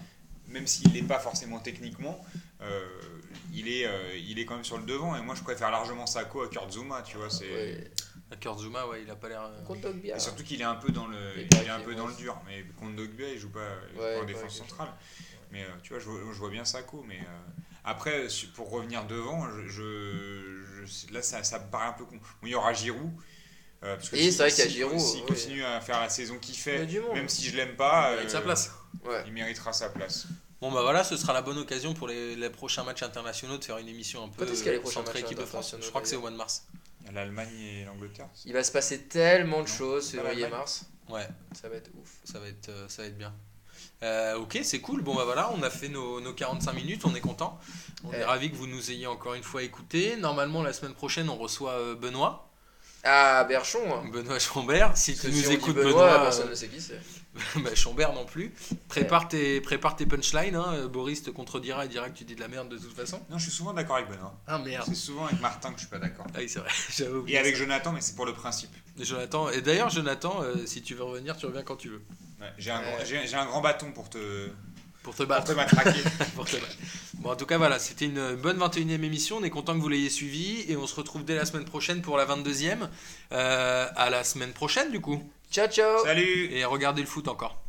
même s'il n'est pas forcément techniquement. euh, il, est, euh, il est quand même sur le devant. Et moi, je préfère largement Sako à Kurt Zuma, tu vois. c'est Ouais. Kurt Zuma, ouais, il a pas l'air. euh, Contre Dogbia. Et surtout qu'il est un peu dans le, Il est il pas est un peu dans le dur. Mais contre Dogbia, il joue pas, il joue Ouais, pas en défense centrale. Mais euh, tu vois, je, vois- je vois bien Sako. Mais euh, après, pour revenir devant, je, je- je- là, ça, ça me paraît un peu con. Bon, il y aura Giroud. euh, parce que Et si- c'est vrai qu'il y a Giroud, S'il continue à faire la saison qu'il fait, même si je l'aime pas, il mérite sa place. Ouais. il méritera sa place. Bon bah voilà, ce sera la bonne occasion pour les, les prochains matchs internationaux de faire une émission un peu Quand est-ce qu'il y a les euh, prochains centrée matchs équipe de France. Je crois que c'est au mois de mars. L'Allemagne et l'Angleterre. Il va se passer tellement de Non, choses, pas février, l'Allemagne. mars. Ouais, Ça va être ouf. ça va être, euh, ça va être bien. Euh, ok, c'est cool. Bon bah voilà, on a fait nos, nos 45 minutes, on est content. On est Eh. ravis que vous nous ayez encore une fois écoutés. Normalement, la semaine prochaine, on reçoit euh, Benoît, Ah, Berchon. Benoît Chambert. Si Parce tu nous si écoutes, Benoît, Benoît, personne euh, ne sait qui c'est. <laughs> bah, Chambert non plus. Prépare tes, prépare tes punchlines. hein. Boris te contredira et dira que tu dis de la merde de toute façon. Non, je suis souvent d'accord avec Benoît. Ah merde. C'est souvent avec Martin que je suis pas d'accord. Ah oui, c'est vrai, <laughs> j'avais oublié. Et avec ça. Jonathan, mais c'est pour le principe. Jonathan. Et d'ailleurs, Jonathan, euh, si tu veux revenir, tu reviens quand tu veux. Ouais, j'ai un, grand- j'ai- j'ai un grand bâton pour te. Pour te Pour battre. te matraquer. <laughs> Pour te battre. Bon, en tout cas, voilà, c'était une bonne 21e émission. On est content que vous l'ayez suivi et on se retrouve dès la semaine prochaine pour la 22e. Euh, à la semaine prochaine, du coup. Ciao, ciao Salut Et regardez le foot encore.